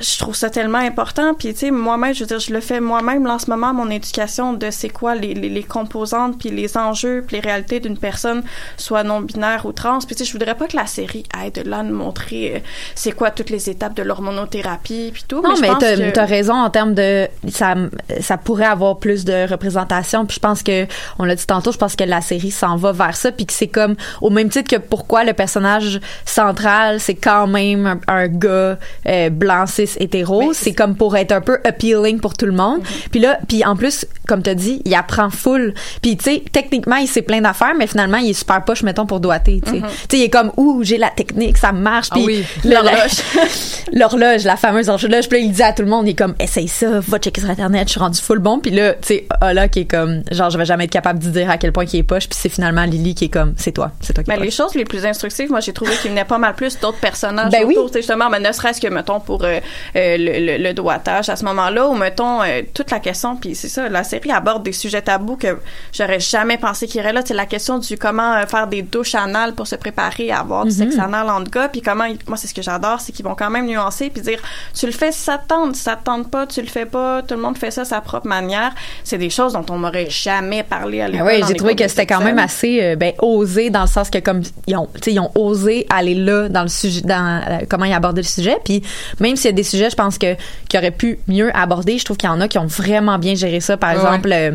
je trouve ça tellement important. Puis, tu sais, moi-même, je veux dire, je le fais moi-même, là, en ce moment, mon éducation de c'est quoi les, les, les composantes, puis les enjeux, puis les réalités d'une personne, soit non-binaire ou trans. Puis, tu sais, je voudrais pas que la série aide là à nous montrer euh, c'est quoi toutes les étapes de l'hormonothérapie, puis tout. Non, mais, pense t'as que- raison en termes de ça, ça pourrait avoir plus de représentation. Puis je pense que on l'a dit tantôt, je pense que la série s'en va vers ça, puis que c'est comme au même titre que pourquoi le personnage central c'est quand même un, un gars euh, blanc cis hétéro, c'est comme pour être un peu appealing pour tout le monde. Mm-hmm. Puis là, puis en plus, comme t'as dit, il apprend full. Puis tu sais, techniquement il sait plein d'affaires, mais finalement il est super poche mettons pour doigter. Tu sais. Tu sais, il est comme ouh j'ai la technique, ça marche. Ah Puis oui. L'horloge. l'horloge, la fameuse horloge. Puis là, il dit à tout le monde, il est comme, essaye ça, va checker sur Internet, je suis rendu full bon. Puis là, tu sais, Ola qui est comme, genre, je vais jamais être capable de dire à quel point il est poche. Puis c'est finalement Lily qui est comme, c'est toi, c'est toi qui Ben, les choses les plus instructives, moi, j'ai trouvé qu'il venait pas mal plus d'autres personnages Ben oui. autour, tu sais, justement, mais ne serait-ce que, mettons, pour euh, euh, le, le, le doigtage à ce moment-là, ou, mettons, euh, toute la question, puis c'est ça, la série aborde des sujets tabous que j'aurais jamais pensé qu'il y aurait là, c'est la question du comment euh, faire des douches anales pour se préparer à avoir du Mhm. sexe anal entre gars, puis comment, ils- moi, c'est ce que j'adore, c'est qu'ils vont quand même nuancer, puis dire, tu le fais si ça te tente, si ça te tente pas, tu le fais pas, tout le monde fait ça à sa propre manière. C'est des choses dont on m'aurait jamais parlé à Ah l'école. ouais, dans j'ai trouvé que c'était quand même assez euh, ben osé dans le sens que comme ils ont tu sais ils ont osé aller là dans le sujet dans comment ils abordaient le sujet puis même s'il y a des sujets je pense que qui auraient pu mieux aborder. Je trouve qu'il y en a qui ont vraiment bien géré ça. Par Ouais, exemple euh,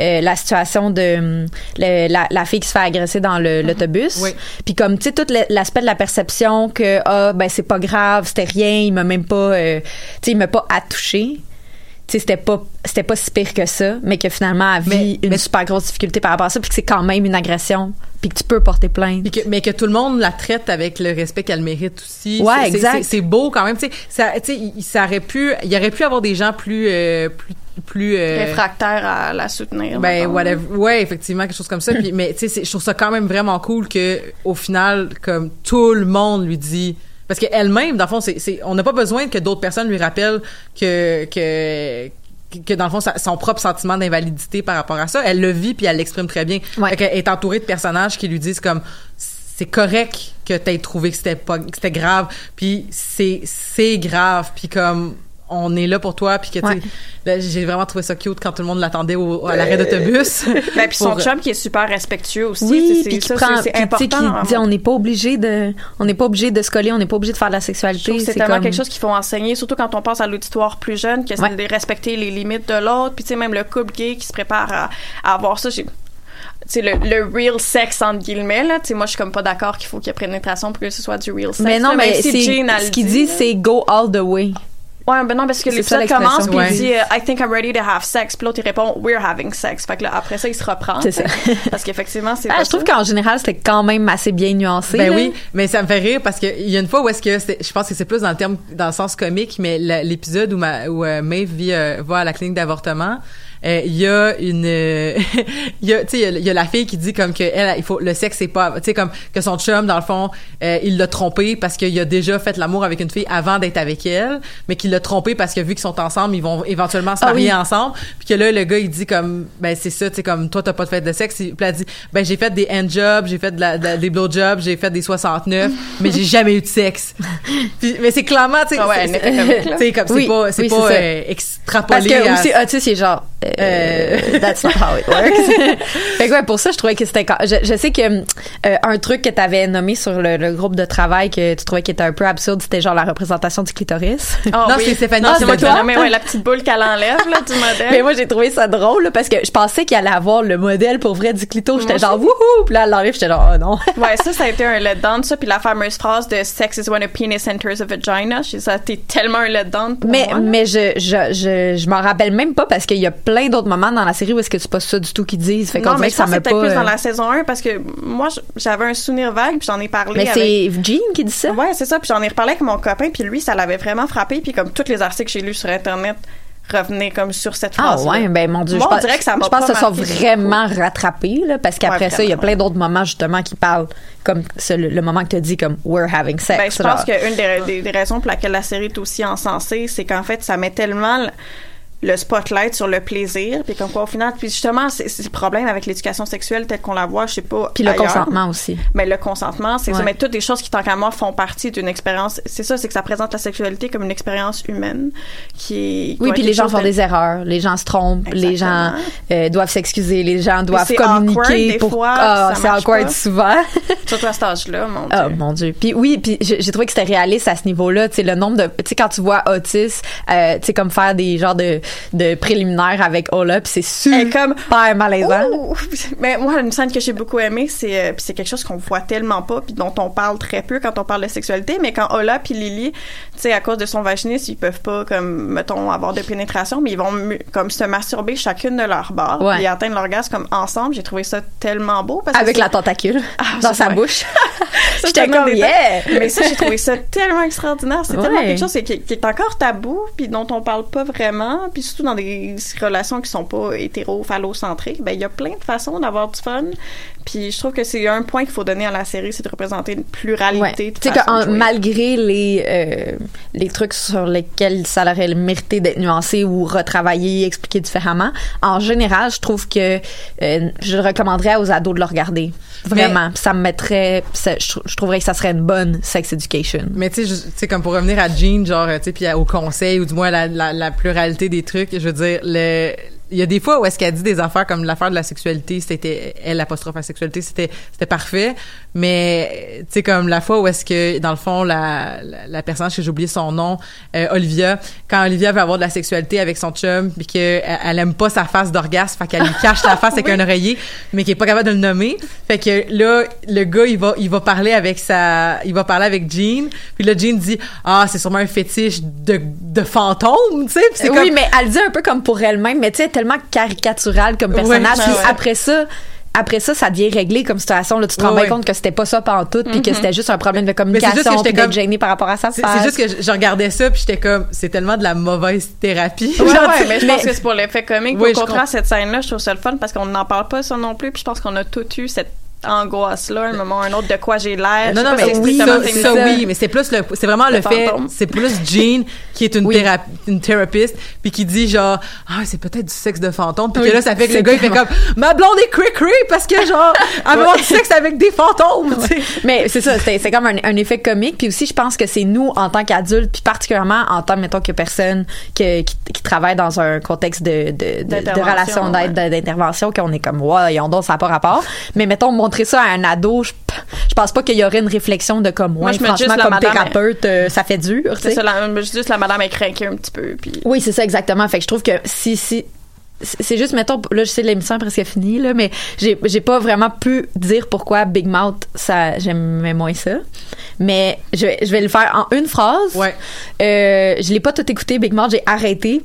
euh, la situation de le- la, la fille qui se fait agresser dans le- l'autobus. Oui. puis comme tu sais tout l'aspect de la perception que ah ben c'est pas grave c'était rien il m'a même pas euh, tu sais il m'a pas sais, c'était pas c'était pas si pire que ça mais que finalement elle vit Mais- une mais- super grosse difficulté par rapport à ça puis que c'est quand même une agression puis que tu peux porter plainte que- mais que tout le monde la traite avec le respect qu'elle mérite aussi. Ouais, exact. c'est- beau quand même. Tu sais, ça, tu sais, il- ça aurait pu, il y aurait pu avoir des gens plus, euh, plus, plus. euh, réfractaire à la soutenir. Ben whatever. Ouais, effectivement quelque chose comme ça. Puis, mais tu sais, je trouve ça quand même vraiment cool que au final, comme tout le monde lui dit. Parce qu'elle-même, dans le fond, c'est, c'est- on n'a pas besoin que d'autres personnes lui rappellent que que que dans le fond sa- son propre sentiment d'invalidité par rapport à ça, elle le vit puis elle l'exprime très bien. Ouais. Fait qu'elle est entourée de personnages qui lui disent comme c'est correct que t'aies trouvé que c'était pas que c'était grave puis c'est c'est grave puis comme on est là pour toi puis que tu sais Ouais. là, j'ai vraiment trouvé ça cute quand tout le monde l'attendait au, à l'arrêt d'autobus Ben, puis son Pour- chum qui est super respectueux aussi. oui tu sais, puis c'est qui prend c'est- c'est puis tu sais, important. qui dit on n'est pas obligé de on n'est pas obligé de se coller on n'est pas obligé de faire de la sexualité c'est tellement comme- quelque chose qu'il faut enseigner, surtout quand on passe à l'auditoire plus jeune, que c'est Ouais. de respecter les limites de l'autre. Puis tu sais, même le couple gay qui se prépare à, à avoir ça, j'ai... Tu sais, le, le real sex, entre guillemets, là. Tu sais, moi, je suis comme pas d'accord qu'il faut qu'il y ait pénétration pour que ce soit du real sex. mais non là, mais c'est ce qu'il dit c'est go all the way Ouais, ben non, parce que l'épisode commence, puis il dit euh, I think I'm ready to have sex. Puis l'autre, il répond We're having sex. Fait que là, après ça, il se reprend. C'est ça. Parce qu'effectivement, c'est. Ah, je trouve qu'en général c'était quand même assez bien nuancé Ben là. oui, mais ça me fait rire parce qu'il y a une fois où est-ce que c'est- je pense que c'est plus dans le terme dans le sens comique, mais l'épisode où, ma, où euh, Maeve vit, euh, va à la clinique d'avortement, il y a une, euh, il y a, tu sais, il y a- il y, a la fille qui dit comme que elle, il faut le sexe c'est pas, tu sais comme que son chum dans le fond, euh, il l'a trompé parce qu'il a déjà fait l'amour avec une fille avant d'être avec elle, mais qu'il l'a trompé parce que vu qu'ils sont ensemble, ils vont éventuellement se Ah marier oui. ensemble, puis que là le gars il dit comme ben c'est ça, tu sais comme toi t'as pas fait de sexe, puis elle dit ben j'ai fait des hand jobs, j'ai fait de la, de la- des blow jobs, j'ai fait des 69, mais j'ai jamais eu de sexe. Puis- mais c'est clairement, tu sais, Ah ouais, c'est- comme c'est Oui, pas c'est oui, pas c'est euh, extrapolé Parce que à- aussi, Otis, il est genre, euh, that's not how it works. fait que ouais, pour ça, je trouvais que c'était, je, je sais que, euh, un truc que t'avais nommé sur le, le groupe de travail que tu trouvais qui était un peu absurde, c'était genre la représentation du clitoris. Ah Non, oui. c'est Stéphanie c'est moi qui l'ai nommé, ouais, la petite boule qu'elle enlève, là, du modèle. Mais moi, j'ai trouvé ça drôle, là, parce que je pensais qu'il allait avoir le modèle pour vrai du clito. J'étais genre, wouhou! Puis là, elle l'enlève, j'étais genre, oh non. Ouais, ça, ça a été un letdown, ça. Puis la fameuse phrase de sex is when a penis enters a vagina. Ça a été tellement un letdown pour Mais, moi. là. mais je, je, je, je m'en rappelle même pas parce qu'il y a plein d'autres moments dans la série où est-ce que c'est pas ça du tout qu'ils disent. Fait qu'on non, dirait mais que ça peut-être pas. plus dans euh, la saison 1 parce que moi, j'avais un souvenir vague puis j'en ai parlé Mais avec... c'est Jean qui dit ça? Ouais, c'est ça. Puis j'en ai reparlé avec mon copain puis lui, ça l'avait vraiment frappé. Puis comme tous les articles que j'ai lus sur Internet revenaient comme sur cette Ah phrase ouais, ben mon dieu, Moi, je on pense, dirait que ça je pense que ça sont vraiment rattrapés là, parce qu'après Ouais, ça, il y a plein d'autres moments justement qui parlent comme ce- le, le moment que tu as dit comme we're having sex. Ben, je genre. pense qu'une des raisons pour laquelle la série est aussi encensée, c'est qu'en fait, ça met tellement le, spotlight sur le plaisir, puis comme quoi au final, puis justement, c'est le problème avec l'éducation sexuelle telle qu'on la voit, je sais pas. Puis le ailleurs. consentement aussi. Mais le consentement, c'est ça. Ouais. Mais toutes des choses qui, tant qu'à moi, font partie d'une expérience. C'est ça, c'est que ça présente la sexualité comme une expérience humaine qui est. Oui, puis les gens font de- des erreurs, les gens se trompent, les gens euh, doivent s'excuser, les gens doivent communiquer pour ah, ça c'est awkward pas. souvent. Surtout à cet âge-là, mon Dieu. Oh mon dieu. Puis oui, puis j'ai trouvé que c'était réaliste à ce niveau-là, tu sais le nombre de tu sais quand tu vois Otis euh, tu sais comme faire des genres de de préliminaires avec Ola, puis c'est super malaisant. Ouh! Mais moi, une scène que j'ai beaucoup aimée, c'est euh, c'est quelque chose qu'on voit tellement pas, puis dont on parle très peu quand on parle de sexualité. Mais quand Ola puis Lily, tu sais, à cause de son vaginisme, ils peuvent pas, comme mettons, avoir de pénétration, mais ils vont comme se masturber chacune de leur barres Ouais. et atteindre l'orgasme comme ensemble. J'ai trouvé ça tellement beau parce Avec la tentacule Ah, dans sa ouais. bouche. J'étais comme yeah. Mais ça, j'ai trouvé ça tellement extraordinaire. C'est tellement quelque chose qui, qui est encore tabou, puis dont on parle pas vraiment, puis surtout dans des relations qui sont pas hétéro phallocentriques. Ben, il y a plein de façons d'avoir du fun. Puis je trouve que c'est un point qu'il faut donner à la série, c'est de représenter une pluralité Ouais. Tu sais que en- malgré les euh, les trucs sur lesquels ça aurait mérité d'être nuancé ou retravaillé, expliqué différemment, en général, je trouve que euh, je recommanderais aux ados de le regarder. Vraiment, Puis ça me mettrait ça- je, trou- je trouverais que ça serait une bonne sex education. Mais tu sais, comme pour revenir à Jean, genre, tu sais, puis au conseil, ou du moins la, la, la pluralité des trucs, je veux dire, le, il y a des fois où est-ce qu'elle dit des affaires comme l'affaire de la sexualité, c'était, elle, apostrophe à sexualité, c'était, c'était parfait. Mais, tu sais, comme la fois où est-ce que, dans le fond, la, la, la personnage que j'ai oublié son nom, euh, Olivia, quand Olivia veut avoir de la sexualité avec son chum, puis qu'elle elle aime pas sa face d'orgasme, fait qu'elle lui cache la face avec un oreiller, mais qui est pas capable de le nommer. Fait que là, le gars, il va, il va parler avec sa, il va parler avec Jean, puis là, Jean dit, ah, c'est sûrement un fétiche de, de fantôme, tu sais, c'est oui, comme- mais elle dit un peu comme pour elle-même, mais tu sais, tellement caricatural comme personnage. Ouais, puis ouais. après ça, après ça, ça devient réglé comme situation. Là, tu te rends bien compte que c'était pas ça pantoute, puis que c'était juste un problème de communication, juste que j'étais puis d'être comme- gêné par rapport à sa C'est juste que je, regardais ça puis j'étais comme c'est tellement de la mauvaise thérapie. Ouais, Genre, ouais, mais je mais- pense que c'est pour l'effet comique. Oui, au contraire, cette scène-là, je trouve ça le fun parce qu'on n'en parle pas ça non plus. Puis je pense qu'on a tout eu cette angoisse-là, un moment ou un autre, de quoi j'ai l'air. Non, non, mais oui, c'est ça, ça, oui, mais c'est plus le, c'est vraiment Le le, fait, c'est plus Jean qui est une, théra- une thérapeute puis qui dit genre, ah, c'est peut-être du sexe de fantôme puis Oui, que là, ça fait que le gars, il fait comme, ma blonde est cray-cray parce que genre, elle va avoir du sexe avec des fantômes, tu sais. Mais c'est ça, c'est c'est comme un, un effet comique. Puis aussi, je pense que c'est nous, en tant qu'adultes, puis particulièrement en tant, mettons, que personne que, qui, qui travaille dans un contexte de, de, de, de relation d'aide, de- d'intervention, qu'on est comme, ouais, ils ont donc, ça n'a pas rapport. Mais mettons, montrer ça à un ado, je, je pense pas qu'il y aurait une réflexion de comme, Moi, ouais, franchement, comme thérapeute, euh, ça fait dur. C'est ça, la, juste la madame est craquée un petit peu. Puis Oui, c'est ça exactement. Fait que je trouve que si si c'est juste mettons là je sais l'émission est presque finie là mais j'ai j'ai pas vraiment pu dire pourquoi Big Mouth ça j'aimais moins ça mais je vais je vais le faire en une phrase Ouais. euh, je l'ai pas tout écouté Big Mouth j'ai arrêté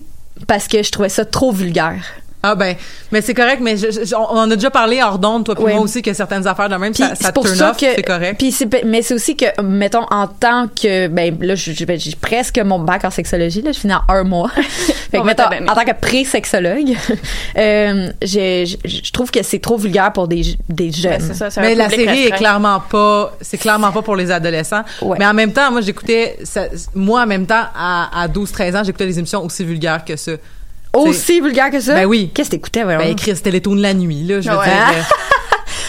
parce que je trouvais ça trop vulgaire Ah ben, mais c'est correct, mais je- je- on en a déjà parlé hors d'onde, toi puis Ouais. moi aussi, que certaines affaires de même, Puis ça, ça c'est pour turn ça off, que c'est correct. Puis c'est mais c'est aussi que mettons en tant que ben là ben, j'ai presque mon bac en sexologie là, je finis en un mois. fait que mettons, en tant que pré-sexologue, euh, je je trouve que c'est trop vulgaire pour des des jeunes. C'est ça, Mais la série est restreint. clairement pas, c'est clairement pas pour les adolescents. Ouais. Mais en même temps, moi, j'écoutais, moi, en même temps, à, à 12-13 ans, j'écoutais des émissions aussi vulgaires que ça. Aussi vulgaire que ça? Ben oui. Qu'est-ce que t'écoutais vraiment? Ben, Chris, Télétoon de la nuit, là, je veux Ouais. dire.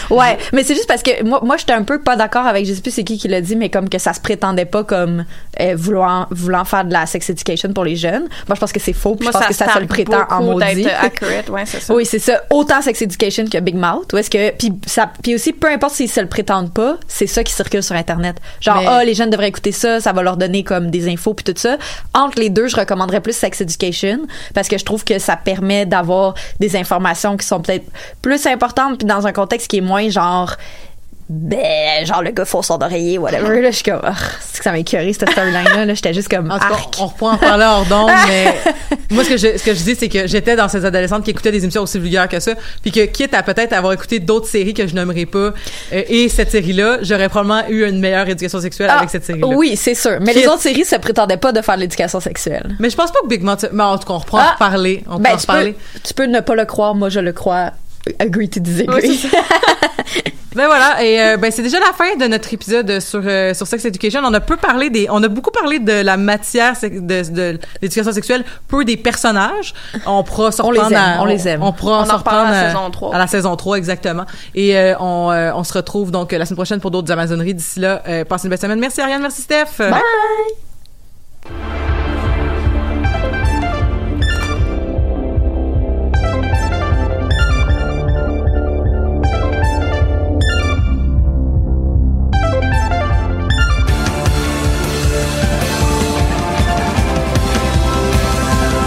Ouais, mais c'est juste parce que moi, moi j'étais un peu pas d'accord avec, je sais plus c'est qui qui l'a dit, mais comme que ça se prétendait pas comme euh, vouloir, voulant faire de la sex education pour les jeunes. Moi, je pense que c'est faux, puis Moi, je pense que ça se le prétend en maudit. accurate, ouais, ça. Oui, c'est ça. Autant sex education que Big Mouth. Ou est-ce que puis ça puis aussi peu importe s'ils se le prétendent pas, c'est ça qui circule sur internet. Genre Mais- ah les jeunes devraient écouter ça, ça va leur donner comme des infos puis tout ça. Entre les deux, je recommanderais plus sex education parce que je trouve que ça permet d'avoir des informations qui sont peut-être plus importantes puis dans un contexte qui est moins genre ben genre le gars faux son d'oreiller whatever là je suis comme Ah, c'est que ça m'a écœuré cette storyline là, là j'étais juste comme En cas, on reprend en parler hors d'onde, mais moi, ce que je, ce que je dis, c'est que j'étais dans ces adolescentes qui écoutaient des émissions aussi vulgaires que ça, puis que quitte à peut-être avoir écouté d'autres séries que je nommerai pas, euh, et cette série-là, j'aurais probablement eu une meilleure éducation sexuelle Ah, avec cette série-là. oui, c'est sûr. Mais les autres séries se prétendaient pas de faire de l'éducation sexuelle. Mais je pense pas que Big Mouth, mais en tout cas, on reprend en Ah! on peut Ben, en tu, peux, reparler. tu peux ne pas le croire, moi je le crois. Agree to disagree. Ben voilà, et euh, ben c'est déjà la fin de notre épisode sur euh, sur sex education. On a peu parlé des, on a beaucoup parlé de la matière de, de l'éducation sexuelle, peu des personnages. On pourra se On les reprendre aime, à- on les aime. On pourra On reprendre à la saison 3. À la saison 3 exactement. Et euh, on euh, on se retrouve donc la semaine prochaine pour d'autres amazoneries. D'ici là, euh, passez une belle semaine. Merci Ariane, merci Steph. Bye!